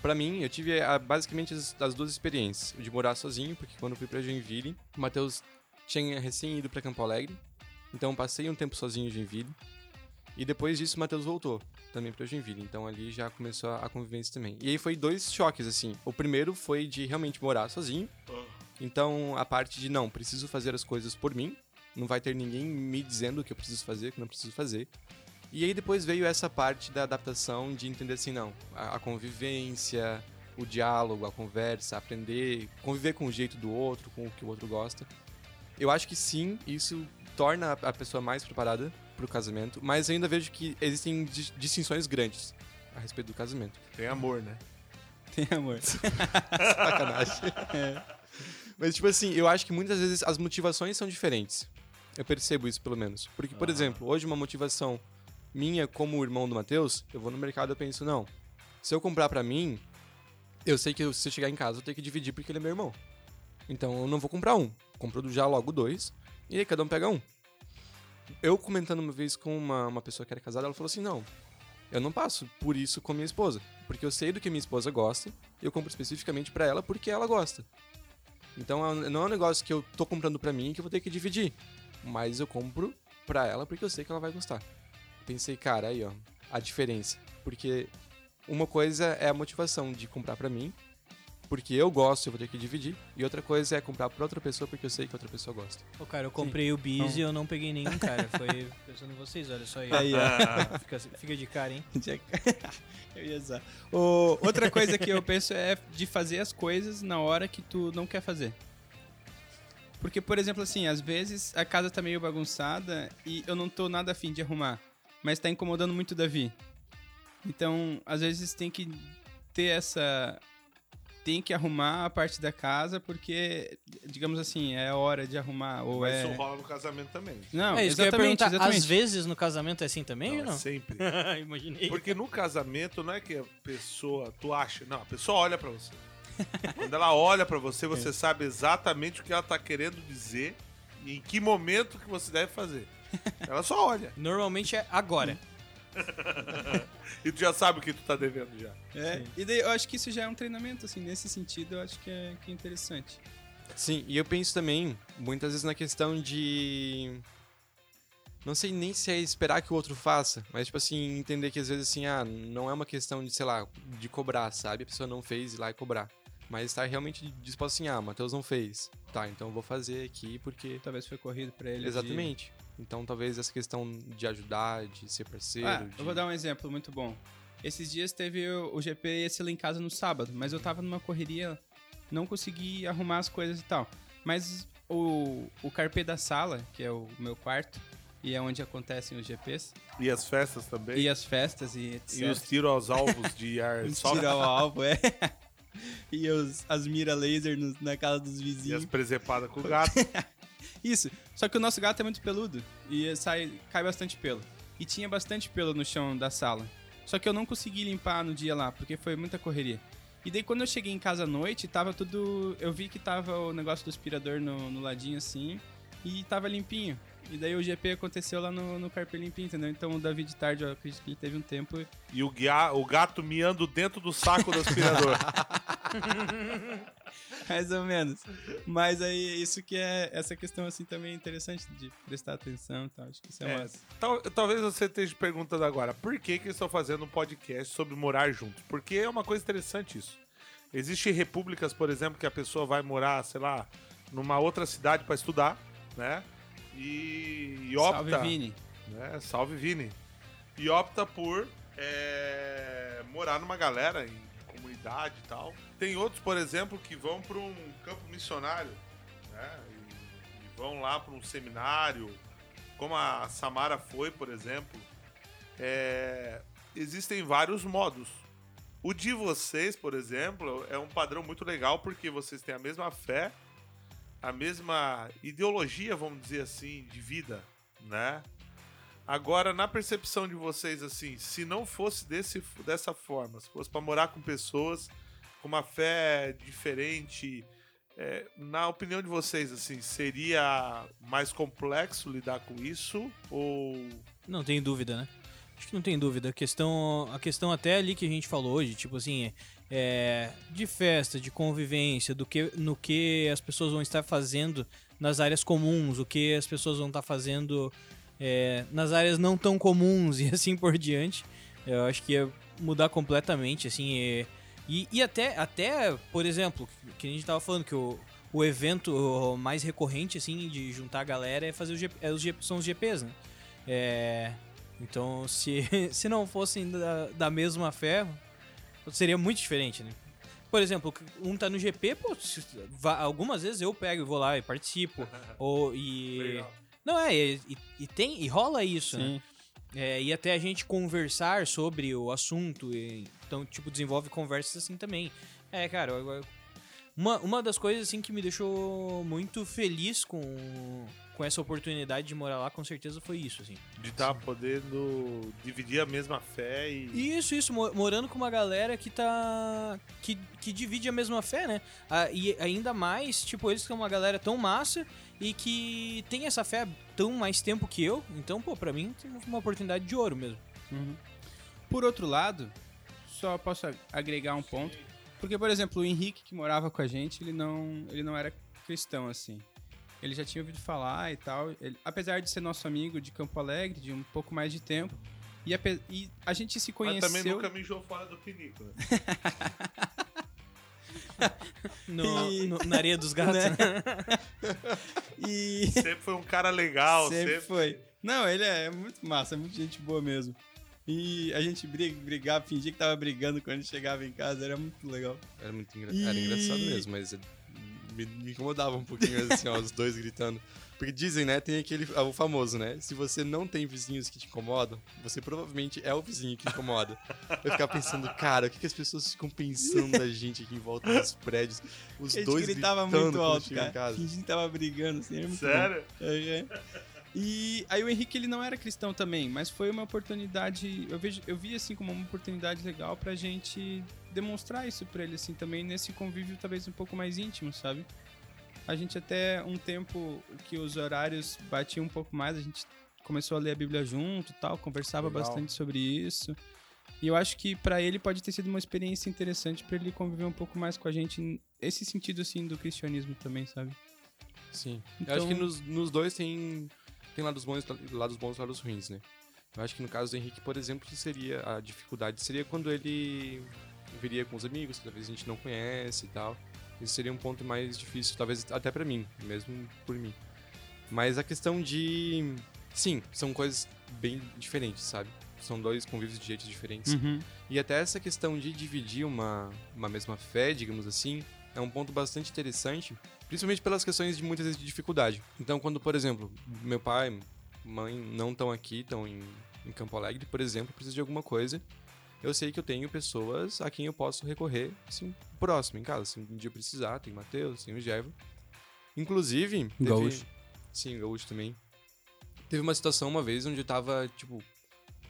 Speaker 3: Pra mim, eu tive ah, basicamente as, as duas experiências. O de morar sozinho, porque quando eu fui pra Joinville, o Matheus tinha recém ido pra Campo Alegre. Então passei um tempo sozinho em Joinville. E depois disso o Matheus voltou também pra Joinville. Então ali já começou a, convivência também. E aí foi dois choques, assim. O primeiro foi de realmente morar sozinho. Então a parte de não, preciso fazer as coisas por mim. Não vai ter ninguém me dizendo o que eu preciso fazer, o que não preciso fazer. E aí depois veio essa parte da adaptação de entender assim, não, a, a convivência, o diálogo, a conversa, aprender, conviver com o jeito do outro, com o que o outro gosta. Eu acho que sim, isso torna a pessoa mais preparada pro casamento, mas ainda vejo que existem dis- distinções grandes a respeito do casamento.
Speaker 2: Tem amor, né?
Speaker 4: Tem amor.
Speaker 3: Sacanagem. Mas, tipo assim, eu acho que muitas vezes as motivações são diferentes. Eu percebo isso, pelo menos. Porque, por exemplo, hoje uma motivação minha como irmão do Matheus, eu vou no mercado e penso, não, se eu comprar pra mim, eu sei que se eu chegar em casa eu tenho que dividir porque ele é meu irmão. Então eu não vou comprar um. Compro já logo dois, e aí cada um pega um. Eu comentando uma vez com uma, uma pessoa que era casada, ela falou assim, não, eu não passo por isso com minha esposa. Porque eu sei do que minha esposa gosta, e eu compro especificamente pra ela porque ela gosta. Então é não é um negócio que eu tô comprando pra mim que eu vou ter que dividir. Mas eu compro pra ela porque eu sei que ela vai gostar. Pensei, cara, aí ó, a diferença. Porque uma coisa é a motivação de comprar pra mim, porque eu gosto eu vou ter que dividir. E outra coisa é comprar pra outra pessoa porque eu sei que outra pessoa gosta.
Speaker 5: Pô, cara, eu comprei o bis e eu não peguei nenhum, cara. Foi pensando em vocês, olha só aí.
Speaker 4: Aí, ó.
Speaker 5: Fica, fica de cara, hein?
Speaker 4: eu ia usar. O- outra coisa que eu penso é de fazer as coisas na hora que tu não quer fazer. Porque, por exemplo, assim, às vezes a casa tá meio bagunçada e eu não tô nada afim de arrumar, mas tá incomodando muito o Davi. Então, às vezes tem que ter essa. Tem que arrumar a parte da casa porque, digamos assim, é hora de arrumar. Ou
Speaker 2: Mas
Speaker 4: é.
Speaker 2: isso rola no casamento também.
Speaker 4: Não,
Speaker 5: é
Speaker 4: exatamente,
Speaker 5: perguntar.
Speaker 4: exatamente.
Speaker 5: Às vezes no casamento é assim também ou
Speaker 2: Não, é
Speaker 5: não?
Speaker 2: sempre.
Speaker 5: Imaginei.
Speaker 2: Porque no casamento não é que a pessoa, tu acha, não, a pessoa olha pra você. Quando ela olha pra você, você sabe exatamente o que ela tá querendo dizer e em que momento que você deve fazer. Ela só olha.
Speaker 5: Normalmente é agora.
Speaker 2: E tu já sabe o que tu tá devendo já.
Speaker 4: É, e daí eu acho que isso já é um treinamento, assim, nesse sentido, eu acho que é, que é interessante.
Speaker 3: Sim, e eu penso também, muitas vezes, na questão de. Não sei nem se é esperar que o outro faça, mas, tipo assim, entender que às vezes, assim, ah, não é uma questão de, sei lá, de cobrar, sabe? A pessoa não fez ir lá e cobrar. Mas estar realmente disposto assim, ah, o Matheus não fez. Tá, então eu vou fazer aqui porque.
Speaker 4: Talvez foi corrido pra ele. de-
Speaker 3: Exatamente. Então talvez essa questão de ajudar, de ser parceiro.
Speaker 4: Ah,
Speaker 3: de...
Speaker 4: eu vou dar um exemplo muito bom. Esses dias teve o, o GP ia ser lá em casa no sábado, mas eu tava numa correria, não consegui arrumar as coisas e tal. Mas o, o carpê da sala, que é o meu quarto, e é onde acontecem os GPs,
Speaker 2: E as festas também.
Speaker 4: e as festas e etc.
Speaker 2: E os tiros aos alvos de ar só
Speaker 4: Tirar o alvo, é. e os, as mira laser no- na casa dos
Speaker 2: e
Speaker 4: vizinhos.
Speaker 2: as presepadas com o gato.
Speaker 4: Isso. Só que o nosso gato é muito peludo e sai, cai bastante pelo. E tinha bastante pelo no chão da sala. Só que eu não consegui limpar no dia lá, porque foi muita correria. E daí quando eu cheguei em casa à noite, tava tudo. Eu vi que tava o negócio do aspirador no, no ladinho assim, e tava limpinho. E daí o GP aconteceu lá no, no carpê limpinho, entendeu? Então o Davi de tarde, eu acredito que ele teve um tempo.
Speaker 2: E o, guia, o gato miando dentro do saco do aspirador.
Speaker 4: Mais ou menos. Mas aí, isso que é. Essa questão assim também é interessante de prestar atenção e tal. Acho que isso é,
Speaker 2: É,
Speaker 4: massa.
Speaker 2: tal- talvez você esteja perguntando agora, por que, que eu estou fazendo um podcast sobre morar junto? Porque é uma coisa interessante isso. Existem repúblicas, por exemplo, que a pessoa vai morar, sei lá, numa outra cidade para estudar, né? E, e opta.
Speaker 4: Salve, Vini.
Speaker 2: né? Salve Vini. e opta por é, morar numa galera em comunidade e tal. Tem outros, por exemplo, que vão para um campo missionário, né? E, e vão lá para um seminário, como a Samara foi, por exemplo. É, existem vários modos. O de vocês, por exemplo, é um padrão muito legal porque vocês têm a mesma fé, a mesma ideologia, vamos dizer assim, de vida, né? Agora, na percepção de vocês, assim, se não fosse desse, dessa forma, se fosse para morar com pessoas com uma fé diferente, é, na opinião de vocês, assim, seria mais complexo lidar com isso? Ou.
Speaker 5: Não tem dúvida, né? Acho que não tem dúvida. A questão, a questão até ali que a gente falou hoje, tipo assim, é, de festa, de convivência, do que, no que as pessoas vão estar fazendo nas áreas comuns, o que as pessoas vão estar fazendo é, nas áreas não tão comuns e assim por diante. Eu acho que ia mudar completamente, assim. E, e, e até, até, por exemplo, que a gente tava falando que o, o evento mais recorrente, assim, de juntar a galera é fazer os, é os são os GPs, né? É, então, se, se não fossem da, da mesma fé, seria muito diferente, né? Por exemplo, um tá no GP, pô, algumas vezes eu pego e vou lá e participo. ou, e. Legal. Não, é, e, e, tem, e rola isso, né? Sim. né? É, e até a gente conversar sobre o assunto. E, então, tipo, desenvolve conversas assim também. É, cara, uma, uma das coisas assim que me deixou muito feliz com com essa oportunidade de morar lá, com certeza foi isso, assim.
Speaker 2: De estar tá podendo dividir a mesma fé
Speaker 5: e. Isso, isso, morando com uma galera que tá. que, que divide a mesma fé, né? Ah, e ainda mais, tipo, eles são uma galera tão massa e que tem essa fé tão mais tempo que eu. Então, pô, pra mim, tem uma oportunidade de ouro mesmo.
Speaker 4: Uhum. Por outro lado, só posso agregar um ponto. Porque, por exemplo, o Henrique que morava com a gente, ele não, ele não era cristão, assim. Ele já tinha ouvido falar e tal. Ele, apesar de ser nosso amigo de Campo Alegre, de um pouco mais de tempo. E a, e a gente se conheceu...
Speaker 2: Mas também nunca mijou fora do pinico, né?
Speaker 5: no, e... no, na areia dos gatos, né?
Speaker 2: e... Sempre foi um cara legal.
Speaker 4: Sempre, sempre, foi. Não, ele é muito massa, é muito gente boa mesmo. E a gente briga, brigava, fingia que tava brigando quando chegava em casa, era muito legal.
Speaker 3: Era muito engra... e... era engraçado mesmo, mas me, me incomodava um pouquinho, assim, ó, os dois gritando. Porque dizem, né, tem aquele, o famoso, né, se você não tem vizinhos que te incomodam, você provavelmente é o vizinho que incomoda. Eu ficava pensando, cara, o que, que as pessoas ficam pensando da gente aqui em volta dos prédios? Os dois
Speaker 4: gritava muito alto, cara. Fingindo que tava brigando, assim, era
Speaker 2: Sério?
Speaker 4: É, é. E aí o Henrique ele não era cristão também, mas foi uma oportunidade, eu vejo, eu vi assim como uma oportunidade legal pra gente demonstrar isso pra ele assim também nesse convívio talvez um pouco mais íntimo, sabe? A gente até um tempo que os horários batiam um pouco mais, a gente começou a ler a Bíblia junto, tal, conversava legal. bastante sobre isso. E eu acho que para ele pode ter sido uma experiência interessante para ele conviver um pouco mais com a gente esse sentido assim do cristianismo também, sabe?
Speaker 3: Sim. Então... Eu acho que então nos, nos dois tem tem lados bons, lados bons e lados ruins, né? Eu acho que no caso do Henrique, por exemplo, seria a dificuldade seria quando ele viria com os amigos, que talvez a gente não conhece e tal. Isso seria um ponto mais difícil, talvez até para mim, mesmo por mim. Mas a questão de. Sim, são coisas bem diferentes, sabe? São dois convívios de jeitos diferentes.
Speaker 4: Uhum.
Speaker 3: E até essa questão de dividir uma, uma mesma fé, digamos assim, é um ponto bastante interessante, principalmente pelas questões de muitas vezes de dificuldade. Então, quando, por exemplo, meu pai, mãe não estão aqui, estão em, em Campo Alegre, por exemplo, precisa de alguma coisa, eu sei que eu tenho pessoas a quem eu posso recorrer, assim, próximo, em casa. Se um dia precisar, tem o Matheus, tem o Gervo. Inclusive...
Speaker 4: Teve... Gaúcho.
Speaker 3: Sim, Gaúcho também. Teve uma situação uma vez onde eu tava, tipo,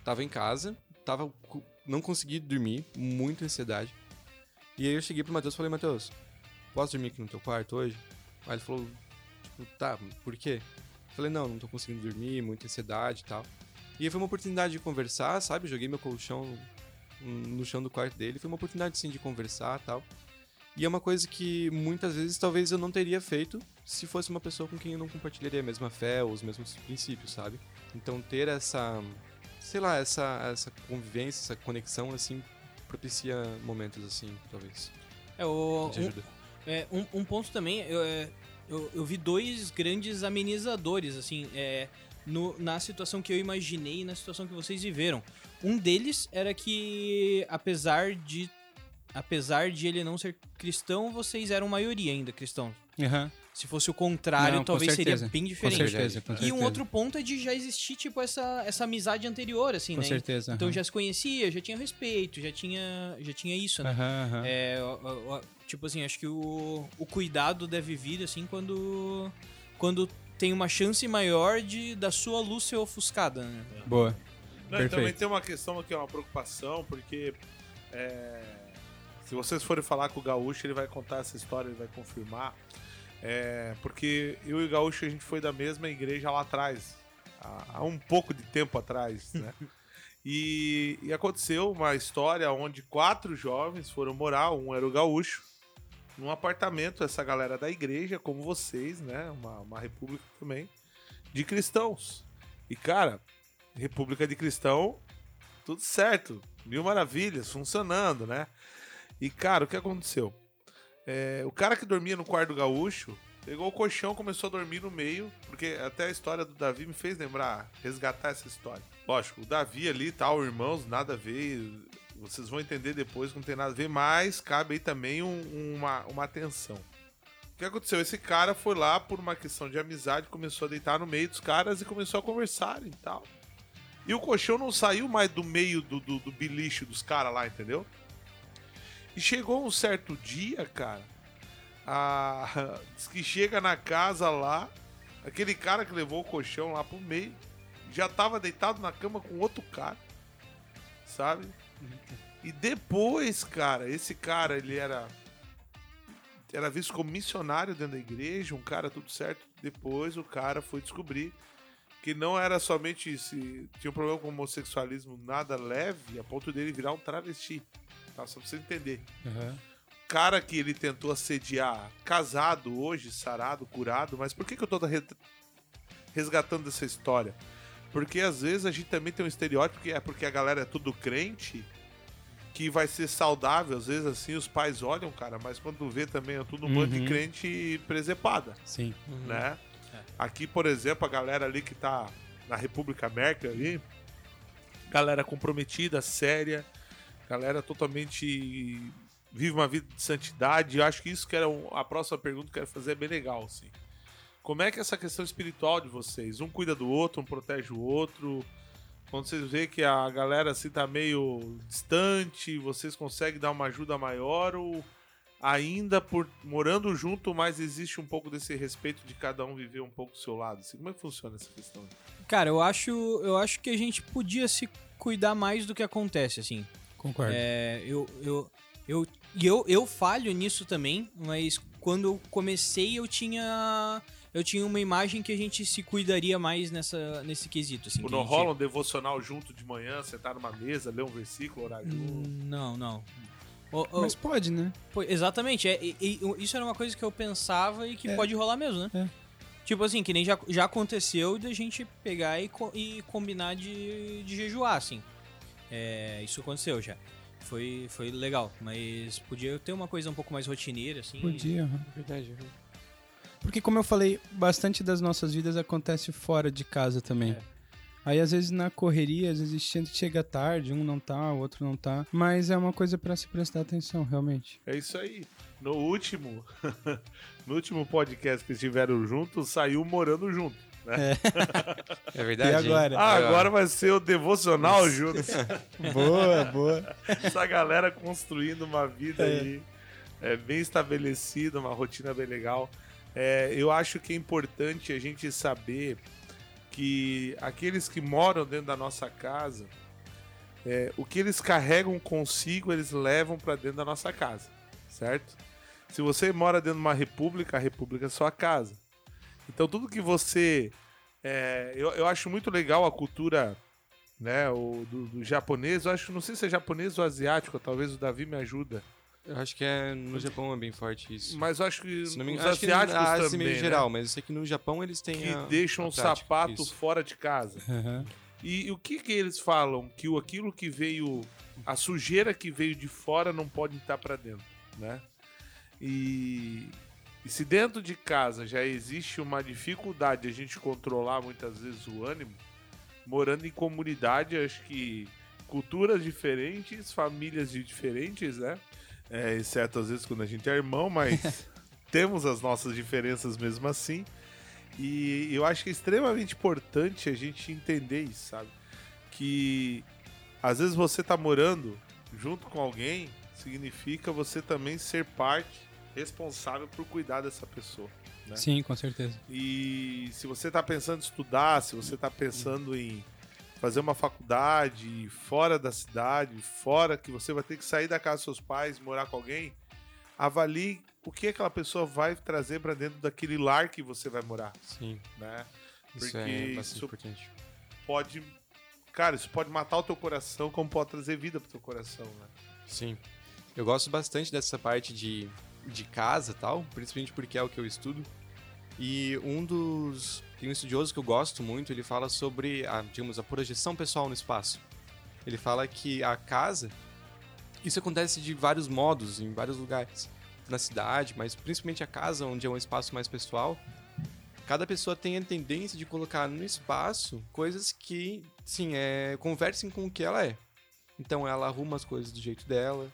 Speaker 3: tava em casa, tava... Não consegui dormir, muita ansiedade. E aí eu cheguei pro Matheus e falei, Matheus, posso dormir aqui no teu quarto hoje? Aí ele falou, tipo, tá, por quê? Eu falei, não, não tô conseguindo dormir, muita ansiedade e tal. E aí foi uma oportunidade de conversar, sabe? Joguei meu colchão no chão do quarto dele, foi uma oportunidade sim de conversar tal. E é uma coisa que muitas vezes talvez eu não teria feito se fosse uma pessoa com quem eu não compartilharia a mesma fé ou os mesmos princípios, sabe? Então ter essa, sei lá, essa, essa convivência, essa conexão assim propicia momentos assim, talvez.
Speaker 5: É o um, é, um, um, ponto também, eu, é, eu, eu, vi dois grandes amenizadores, assim, é, no- na situação que eu imaginei e na situação que vocês viveram. Um deles era que, apesar de apesar de ele não ser cristão, vocês eram maioria ainda cristãos.
Speaker 4: Aham.
Speaker 5: Se fosse o contrário,
Speaker 4: Não, com
Speaker 5: talvez seria bem
Speaker 4: Com
Speaker 5: diferente.
Speaker 4: certeza, com
Speaker 5: E
Speaker 4: certeza.
Speaker 5: um outro ponto é de já existir, tipo, essa, essa amizade anterior, assim,
Speaker 4: Com
Speaker 5: né?
Speaker 4: certeza.
Speaker 5: Então já se conhecia, já tinha respeito, já tinha, já tinha isso, né?
Speaker 4: Aham.
Speaker 5: É, tipo assim, acho que o, o cuidado deve vir, assim, quando, quando tem uma chance maior de da sua luz ser ofuscada, né?
Speaker 4: Boa.
Speaker 2: Não, também tem uma questão que é uma preocupação, porque é, se vocês forem falar com o Gaúcho, ele vai contar essa história, ele vai confirmar. É, porque eu e o Gaúcho, a gente foi da mesma igreja lá atrás, há, há um pouco de tempo atrás, né? E, e aconteceu uma história onde quatro jovens foram morar, um era o Gaúcho, num apartamento, essa galera da igreja, como vocês, né? Uma, uma república também, de cristãos. E, cara, República de Cristão, tudo certo, mil maravilhas, funcionando, né? E, cara, o que aconteceu? É, o cara que dormia no quarto gaúcho pegou o colchão, começou a dormir no meio, porque até a história do Davi me fez lembrar, resgatar essa história. Lógico, o Davi ali, tal, irmãos, nada a ver, vocês vão entender depois que não tem nada a ver, mas cabe aí também um- uma, uma atenção. O que aconteceu? Esse cara foi lá por uma questão de amizade, começou a deitar no meio dos caras e começou a conversar e tal. E o colchão não saiu mais do meio do, do, do dos caras lá, entendeu? E chegou um certo dia, cara, a... diz que chega na casa lá, aquele cara que levou o colchão lá pro meio, já tava deitado na cama com outro cara, sabe? E depois, cara, esse cara, ele era era visto como missionário dentro da igreja, um cara tudo certo. Depois o cara foi descobrir que não era somente se tinha um problema com homossexualismo nada leve, a ponto dele virar um travesti. Tá? Só pra você entender. O cara que ele tentou assediar, casado hoje, sarado, curado, mas por que, que eu tô re- resgatando essa história? Porque às vezes a gente também tem um estereótipo que é porque a galera é tudo crente, que vai ser saudável, às vezes assim os pais olham, cara, mas quando vê também é tudo um bando de
Speaker 4: Uhum.
Speaker 2: crente presepada
Speaker 4: Sim.
Speaker 2: né? Aqui, por exemplo, a galera ali que tá na República América ali, galera comprometida, séria, galera totalmente vive uma vida de santidade. Eu acho que isso que era um- a próxima pergunta que eu quero fazer é bem legal, assim. Como é que é essa questão espiritual de vocês? Um cuida do outro, um protege o outro. Quando vocês veem que a galera assim tá meio distante, vocês conseguem dar uma ajuda maior ou ainda por morando junto, mas existe um pouco desse respeito de cada um viver um pouco do seu lado. Assim, como é que funciona essa questão?
Speaker 5: Cara, eu acho, eu acho que a gente podia se cuidar mais do que acontece, assim.
Speaker 4: Concordo.
Speaker 5: É, eu, eu, eu, e eu, eu falho nisso também, mas quando eu comecei eu tinha eu tinha uma imagem que a gente se cuidaria mais nessa, nesse quesito. Assim,
Speaker 2: Tipo, não
Speaker 5: gente-
Speaker 2: rola um devocional junto de manhã, sentar numa mesa, ler um versículo, orar junto?
Speaker 5: Hum, Não, não.
Speaker 4: Mas pode, né?
Speaker 5: pô, exatamente, é, e- e- isso era uma coisa que eu pensava e que
Speaker 4: É.
Speaker 5: pode rolar mesmo, né?
Speaker 4: É.
Speaker 5: Tipo assim, que nem já, já aconteceu da gente pegar e, co- e combinar de, de jejuar, assim. É, isso aconteceu já. Foi, foi legal, mas podia ter uma coisa um pouco mais rotineira, assim.
Speaker 4: Podia. aham.
Speaker 3: Verdade.
Speaker 4: Porque, como eu falei, bastante das nossas vidas acontece fora de casa também.
Speaker 5: É.
Speaker 4: Aí, às vezes, na correria, às vezes che- chega tarde, um não tá, o outro não tá. Mas é uma coisa pra se prestar atenção, realmente.
Speaker 2: É isso aí. No último, no último podcast que estiveram juntos, saiu morando junto. Né?
Speaker 3: É verdade.
Speaker 4: E agora?
Speaker 2: Ah, agora vai ser o devocional juntos.
Speaker 4: boa, boa.
Speaker 2: Essa galera construindo uma vida aí é, bem estabelecida, uma rotina bem legal. É, eu acho que é importante a gente saber que aqueles que moram dentro da nossa casa, é, o que eles carregam consigo, eles levam para dentro da nossa casa, certo? Se você mora dentro de uma república, a república é sua casa. Então tudo que você. é, eu, eu acho muito legal a cultura né, o, do, do japonês. Eu acho, não sei se é japonês ou asiático, talvez o Davi me ajuda.
Speaker 3: Eu acho que é no Japão é bem forte isso.
Speaker 2: Mas eu acho que
Speaker 3: Se não me
Speaker 2: os
Speaker 3: engano, acho que
Speaker 2: asiáticos
Speaker 3: na Ásia
Speaker 2: também,
Speaker 3: meio
Speaker 2: né,
Speaker 3: geral, mas eu sei que no Japão eles têm
Speaker 2: que
Speaker 3: a-
Speaker 2: deixam
Speaker 3: a
Speaker 2: o
Speaker 3: prática
Speaker 2: sapato
Speaker 3: disso.
Speaker 2: fora de casa.
Speaker 4: Aham.
Speaker 2: E, e o que que eles falam? Que o, aquilo que veio, a sujeira que veio de fora não pode estar para dentro, né? E, e se dentro de casa já existe uma dificuldade de a gente controlar muitas vezes o ânimo, morando em comunidade, acho que culturas diferentes, famílias diferentes, né? É, exceto às vezes quando a gente é irmão, mas temos as nossas diferenças mesmo assim. E eu acho que é extremamente importante a gente entender isso, sabe? Que às vezes você tá morando junto com alguém, significa você também ser parte responsável por cuidar dessa pessoa. Né?
Speaker 4: Sim, com certeza.
Speaker 2: E se você está pensando em estudar, se você está pensando em fazer uma faculdade fora da cidade, fora que você vai ter que sair da casa dos seus pais, morar com alguém, avalie o que aquela pessoa vai trazer para dentro daquele lar que você vai morar,
Speaker 3: Sim,
Speaker 2: né?
Speaker 3: isso
Speaker 2: Porque
Speaker 3: é bastante
Speaker 2: isso-
Speaker 3: importante.
Speaker 2: Pode, cara, isso pode matar o teu coração, como pode trazer vida pro teu coração, né?
Speaker 3: Sim. Eu gosto bastante dessa parte de, de casa e tal, principalmente porque é o que eu estudo. E um dos. Tem um estudioso que eu gosto muito, ele fala sobre a, digamos, a projeção pessoal no espaço. Ele fala que a casa. Isso acontece de vários modos, em vários lugares. Na cidade, mas principalmente a casa, onde é um espaço mais pessoal. Cada pessoa tem a tendência de colocar no espaço coisas que, sim, é, conversem com o que ela é. Então ela arruma as coisas do jeito dela.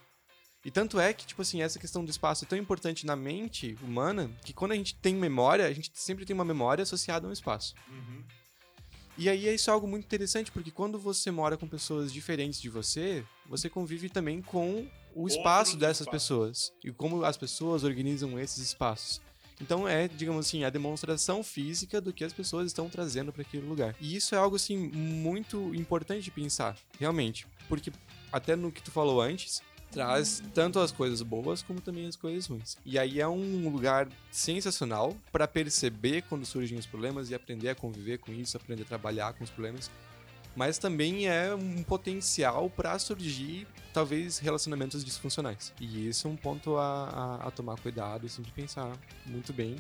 Speaker 3: E tanto é que, tipo assim, essa questão do espaço é tão importante na mente humana que quando a gente tem memória, a gente sempre tem uma memória associada a um espaço. E aí isso é algo muito interessante, porque quando você mora com pessoas diferentes de você, você convive também com o espaço
Speaker 2: Outros
Speaker 3: dessas
Speaker 2: espaços.
Speaker 3: pessoas. E como as pessoas organizam esses espaços. Então é, digamos assim, a demonstração física do que as pessoas estão trazendo para aquele lugar. E isso é algo assim muito importante de pensar, realmente, porque até no que tu falou antes, traz tanto as coisas boas como também as coisas ruins. E aí é um lugar sensacional para perceber quando surgem os problemas e aprender a conviver com isso, aprender a trabalhar com os problemas. Mas também é um potencial para surgir, talvez, relacionamentos disfuncionais. E isso é um ponto a, a, a tomar cuidado e sempre pensar muito bem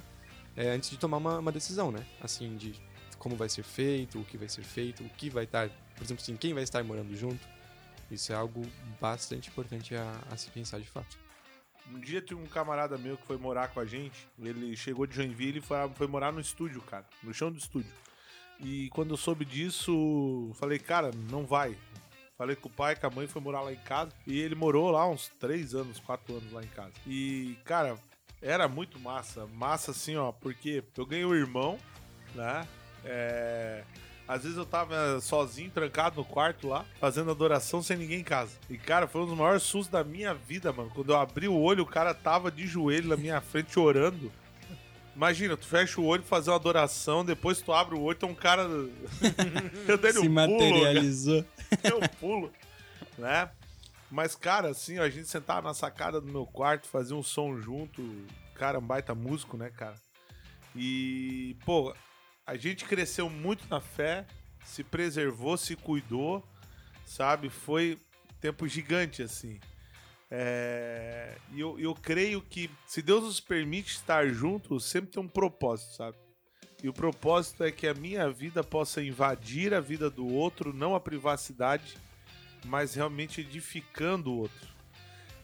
Speaker 3: é, antes de tomar uma, uma decisão, né? Assim, de como vai ser feito, o que vai ser feito, o que vai estar, por exemplo, assim, quem vai estar morando junto. Isso é algo bastante importante a, a se pensar de fato.
Speaker 2: Um dia tinha um camarada meu que foi morar com a gente. Ele chegou de Joinville e foi, foi morar no estúdio, cara. No chão do estúdio. E quando eu soube disso, falei, cara, não vai. Falei com o pai, com a mãe, foi morar lá em casa. E ele morou lá uns 3 anos, 4 anos lá em casa. E, cara, era muito massa. Massa assim, ó, porque eu ganhei um irmão, né? É. Às vezes eu tava sozinho, trancado no quarto lá, fazendo adoração sem ninguém em casa. E, cara, foi um dos maiores sustos da minha vida, mano. Quando eu abri o olho, o cara tava de joelho na minha frente orando. Imagina, tu fecha o olho fazer uma adoração, depois tu abre o olho, tem um cara. eu dei
Speaker 4: Se
Speaker 2: um pulo,
Speaker 4: materializou.
Speaker 2: eu pulo, né? Mas, cara, assim, ó, a gente sentava na sacada do meu quarto, fazia um som junto. Cara, um baita músico, né, cara? E, pô, a gente cresceu muito na fé, se preservou, se cuidou, sabe? Foi tempo gigante, assim. É, E eu, eu creio que se Deus nos permite estar juntos, sempre tem um propósito, sabe? E o propósito é que a minha vida possa invadir a vida do outro, não a privacidade, mas realmente edificando o outro.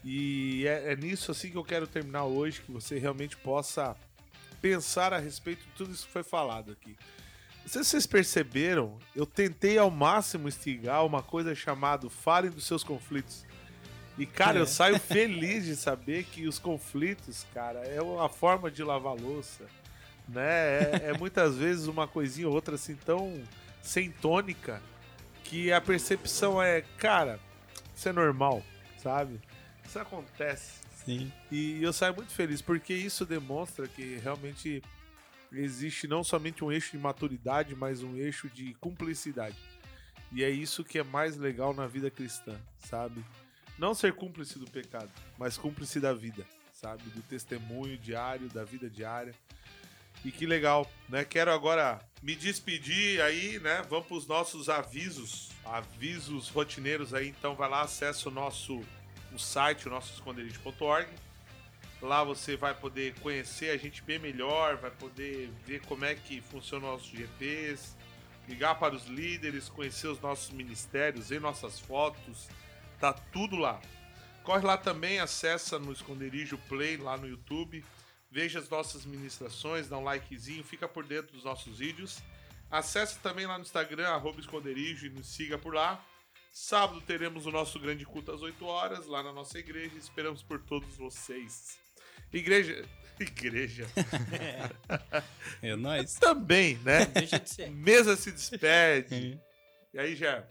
Speaker 2: E é, é nisso assim que eu quero terminar hoje, que você realmente possa pensar a respeito de tudo isso que foi falado aqui. Não sei se vocês perceberam, eu tentei ao máximo instigar uma coisa chamada falem dos seus conflitos. E, cara,
Speaker 5: É.
Speaker 2: eu saio feliz de saber que os conflitos, cara, é uma forma de lavar louça, né? É, é muitas vezes uma coisinha ou outra assim tão sem tônica que a percepção é, cara, isso é normal, sabe? Isso acontece.
Speaker 4: Sim.
Speaker 2: E eu saio muito feliz porque isso demonstra que realmente existe não somente um eixo de maturidade, mas um eixo de cumplicidade. E é isso que é mais legal na vida cristã, sabe? Não ser cúmplice do pecado, mas cúmplice da vida, sabe? Do testemunho diário, da vida diária. E que legal, né? Quero agora me despedir aí, né? Vamos para os nossos avisos, avisos rotineiros aí. Então vai lá, acessa o nosso o site, o nosso esconderijo.org. Lá você vai poder conhecer a gente bem melhor, vai poder ver como é que funciona nossos GPs, ligar para os líderes, conhecer os nossos ministérios, ver nossas fotos, tá tudo lá. Corre lá também, acessa no Esconderijo Play lá no YouTube, Veja as nossas ministrações, dá um likezinho, fica por dentro dos nossos vídeos. Acesse também lá no Instagram, arroba esconderijo, e nos siga por lá. Sábado teremos o nosso grande culto às 8 horas, lá na nossa igreja. Esperamos por todos vocês. Igreja. Igreja.
Speaker 4: É nóis.
Speaker 2: Também, né?
Speaker 5: Deixa de ser.
Speaker 2: Mesa se despede. E aí, Jé?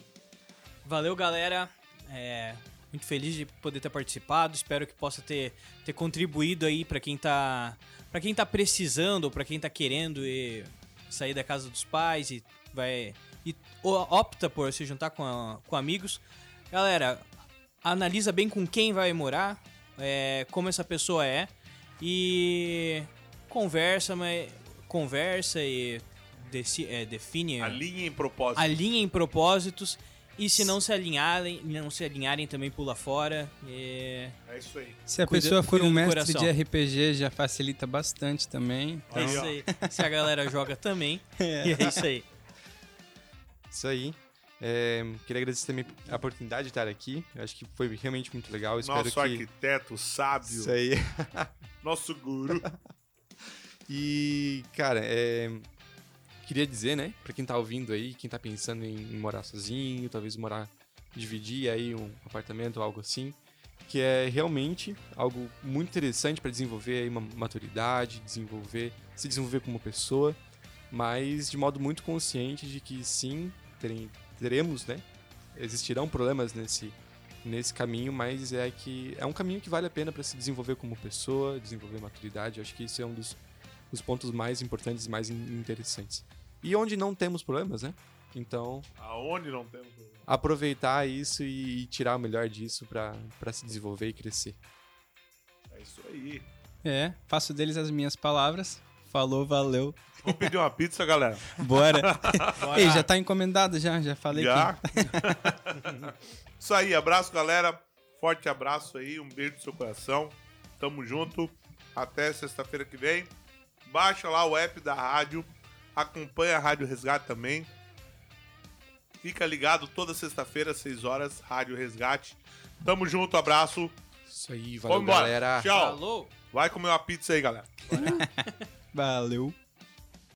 Speaker 5: Valeu, galera. É, muito feliz de poder ter participado. Espero que possa ter, ter contribuído aí pra quem tá para quem tá precisando ou pra quem tá querendo e sair da casa dos pais e vai e opta por se juntar com, a- com amigos. Galera, analisa bem com quem vai morar, é, como essa pessoa é e conversa, mas conversa e deci- é, define
Speaker 2: Alinhe em propósito.
Speaker 5: alinhem propósitos e se não se alinharem, não se alinharem também pula fora. E...
Speaker 2: É isso aí.
Speaker 4: Se a
Speaker 5: Cuida-
Speaker 4: pessoa for um mestre
Speaker 5: coração.
Speaker 4: de RPG, já facilita bastante também.
Speaker 5: É
Speaker 2: Aí,
Speaker 5: isso
Speaker 2: ó.
Speaker 5: aí. Se a galera joga também. E é isso aí.
Speaker 3: Isso aí. É, queria agradecer também a oportunidade de estar aqui. Eu acho que foi realmente muito legal. Espero
Speaker 2: Nosso
Speaker 3: que.
Speaker 2: arquiteto sábio,
Speaker 3: Isso aí.
Speaker 2: nosso guru.
Speaker 3: E, cara, é, queria dizer, né, pra quem tá ouvindo aí, quem tá pensando em morar sozinho, talvez morar, dividir aí um apartamento ou algo assim, que é realmente algo muito interessante para desenvolver aí uma maturidade, desenvolver, se desenvolver como pessoa, mas de modo muito consciente de que sim, terem, teremos, né, existirão problemas nesse nesse caminho, mas é que é um caminho que vale a pena para se desenvolver como pessoa, desenvolver maturidade. Eu acho que isso é um dos os pontos mais importantes e mais in- interessantes. E onde não temos problemas, né? Então,
Speaker 2: Aonde não temos.
Speaker 3: aproveitar isso e tirar o melhor disso pra se desenvolver e crescer.
Speaker 2: É isso aí.
Speaker 4: É, faço deles as minhas palavras. Falou, valeu.
Speaker 2: Vamos pedir uma pizza, galera.
Speaker 4: Bora. Ei, já tá encomendado já, já falei
Speaker 2: Já? isso aí, abraço, galera. Forte abraço aí, um beijo no seu coração. Tamo junto. Até sexta-feira que vem. Baixa lá o app da rádio. Acompanha a Rádio Resgate também. Fica ligado toda sexta-feira, às 6 horas, Rádio Resgate. Tamo junto, abraço.
Speaker 3: Isso aí, valeu,
Speaker 2: Vamos embora.
Speaker 3: galera.
Speaker 2: Tchau.
Speaker 5: Falou!
Speaker 2: Vai comer uma pizza aí, galera.
Speaker 4: Valeu.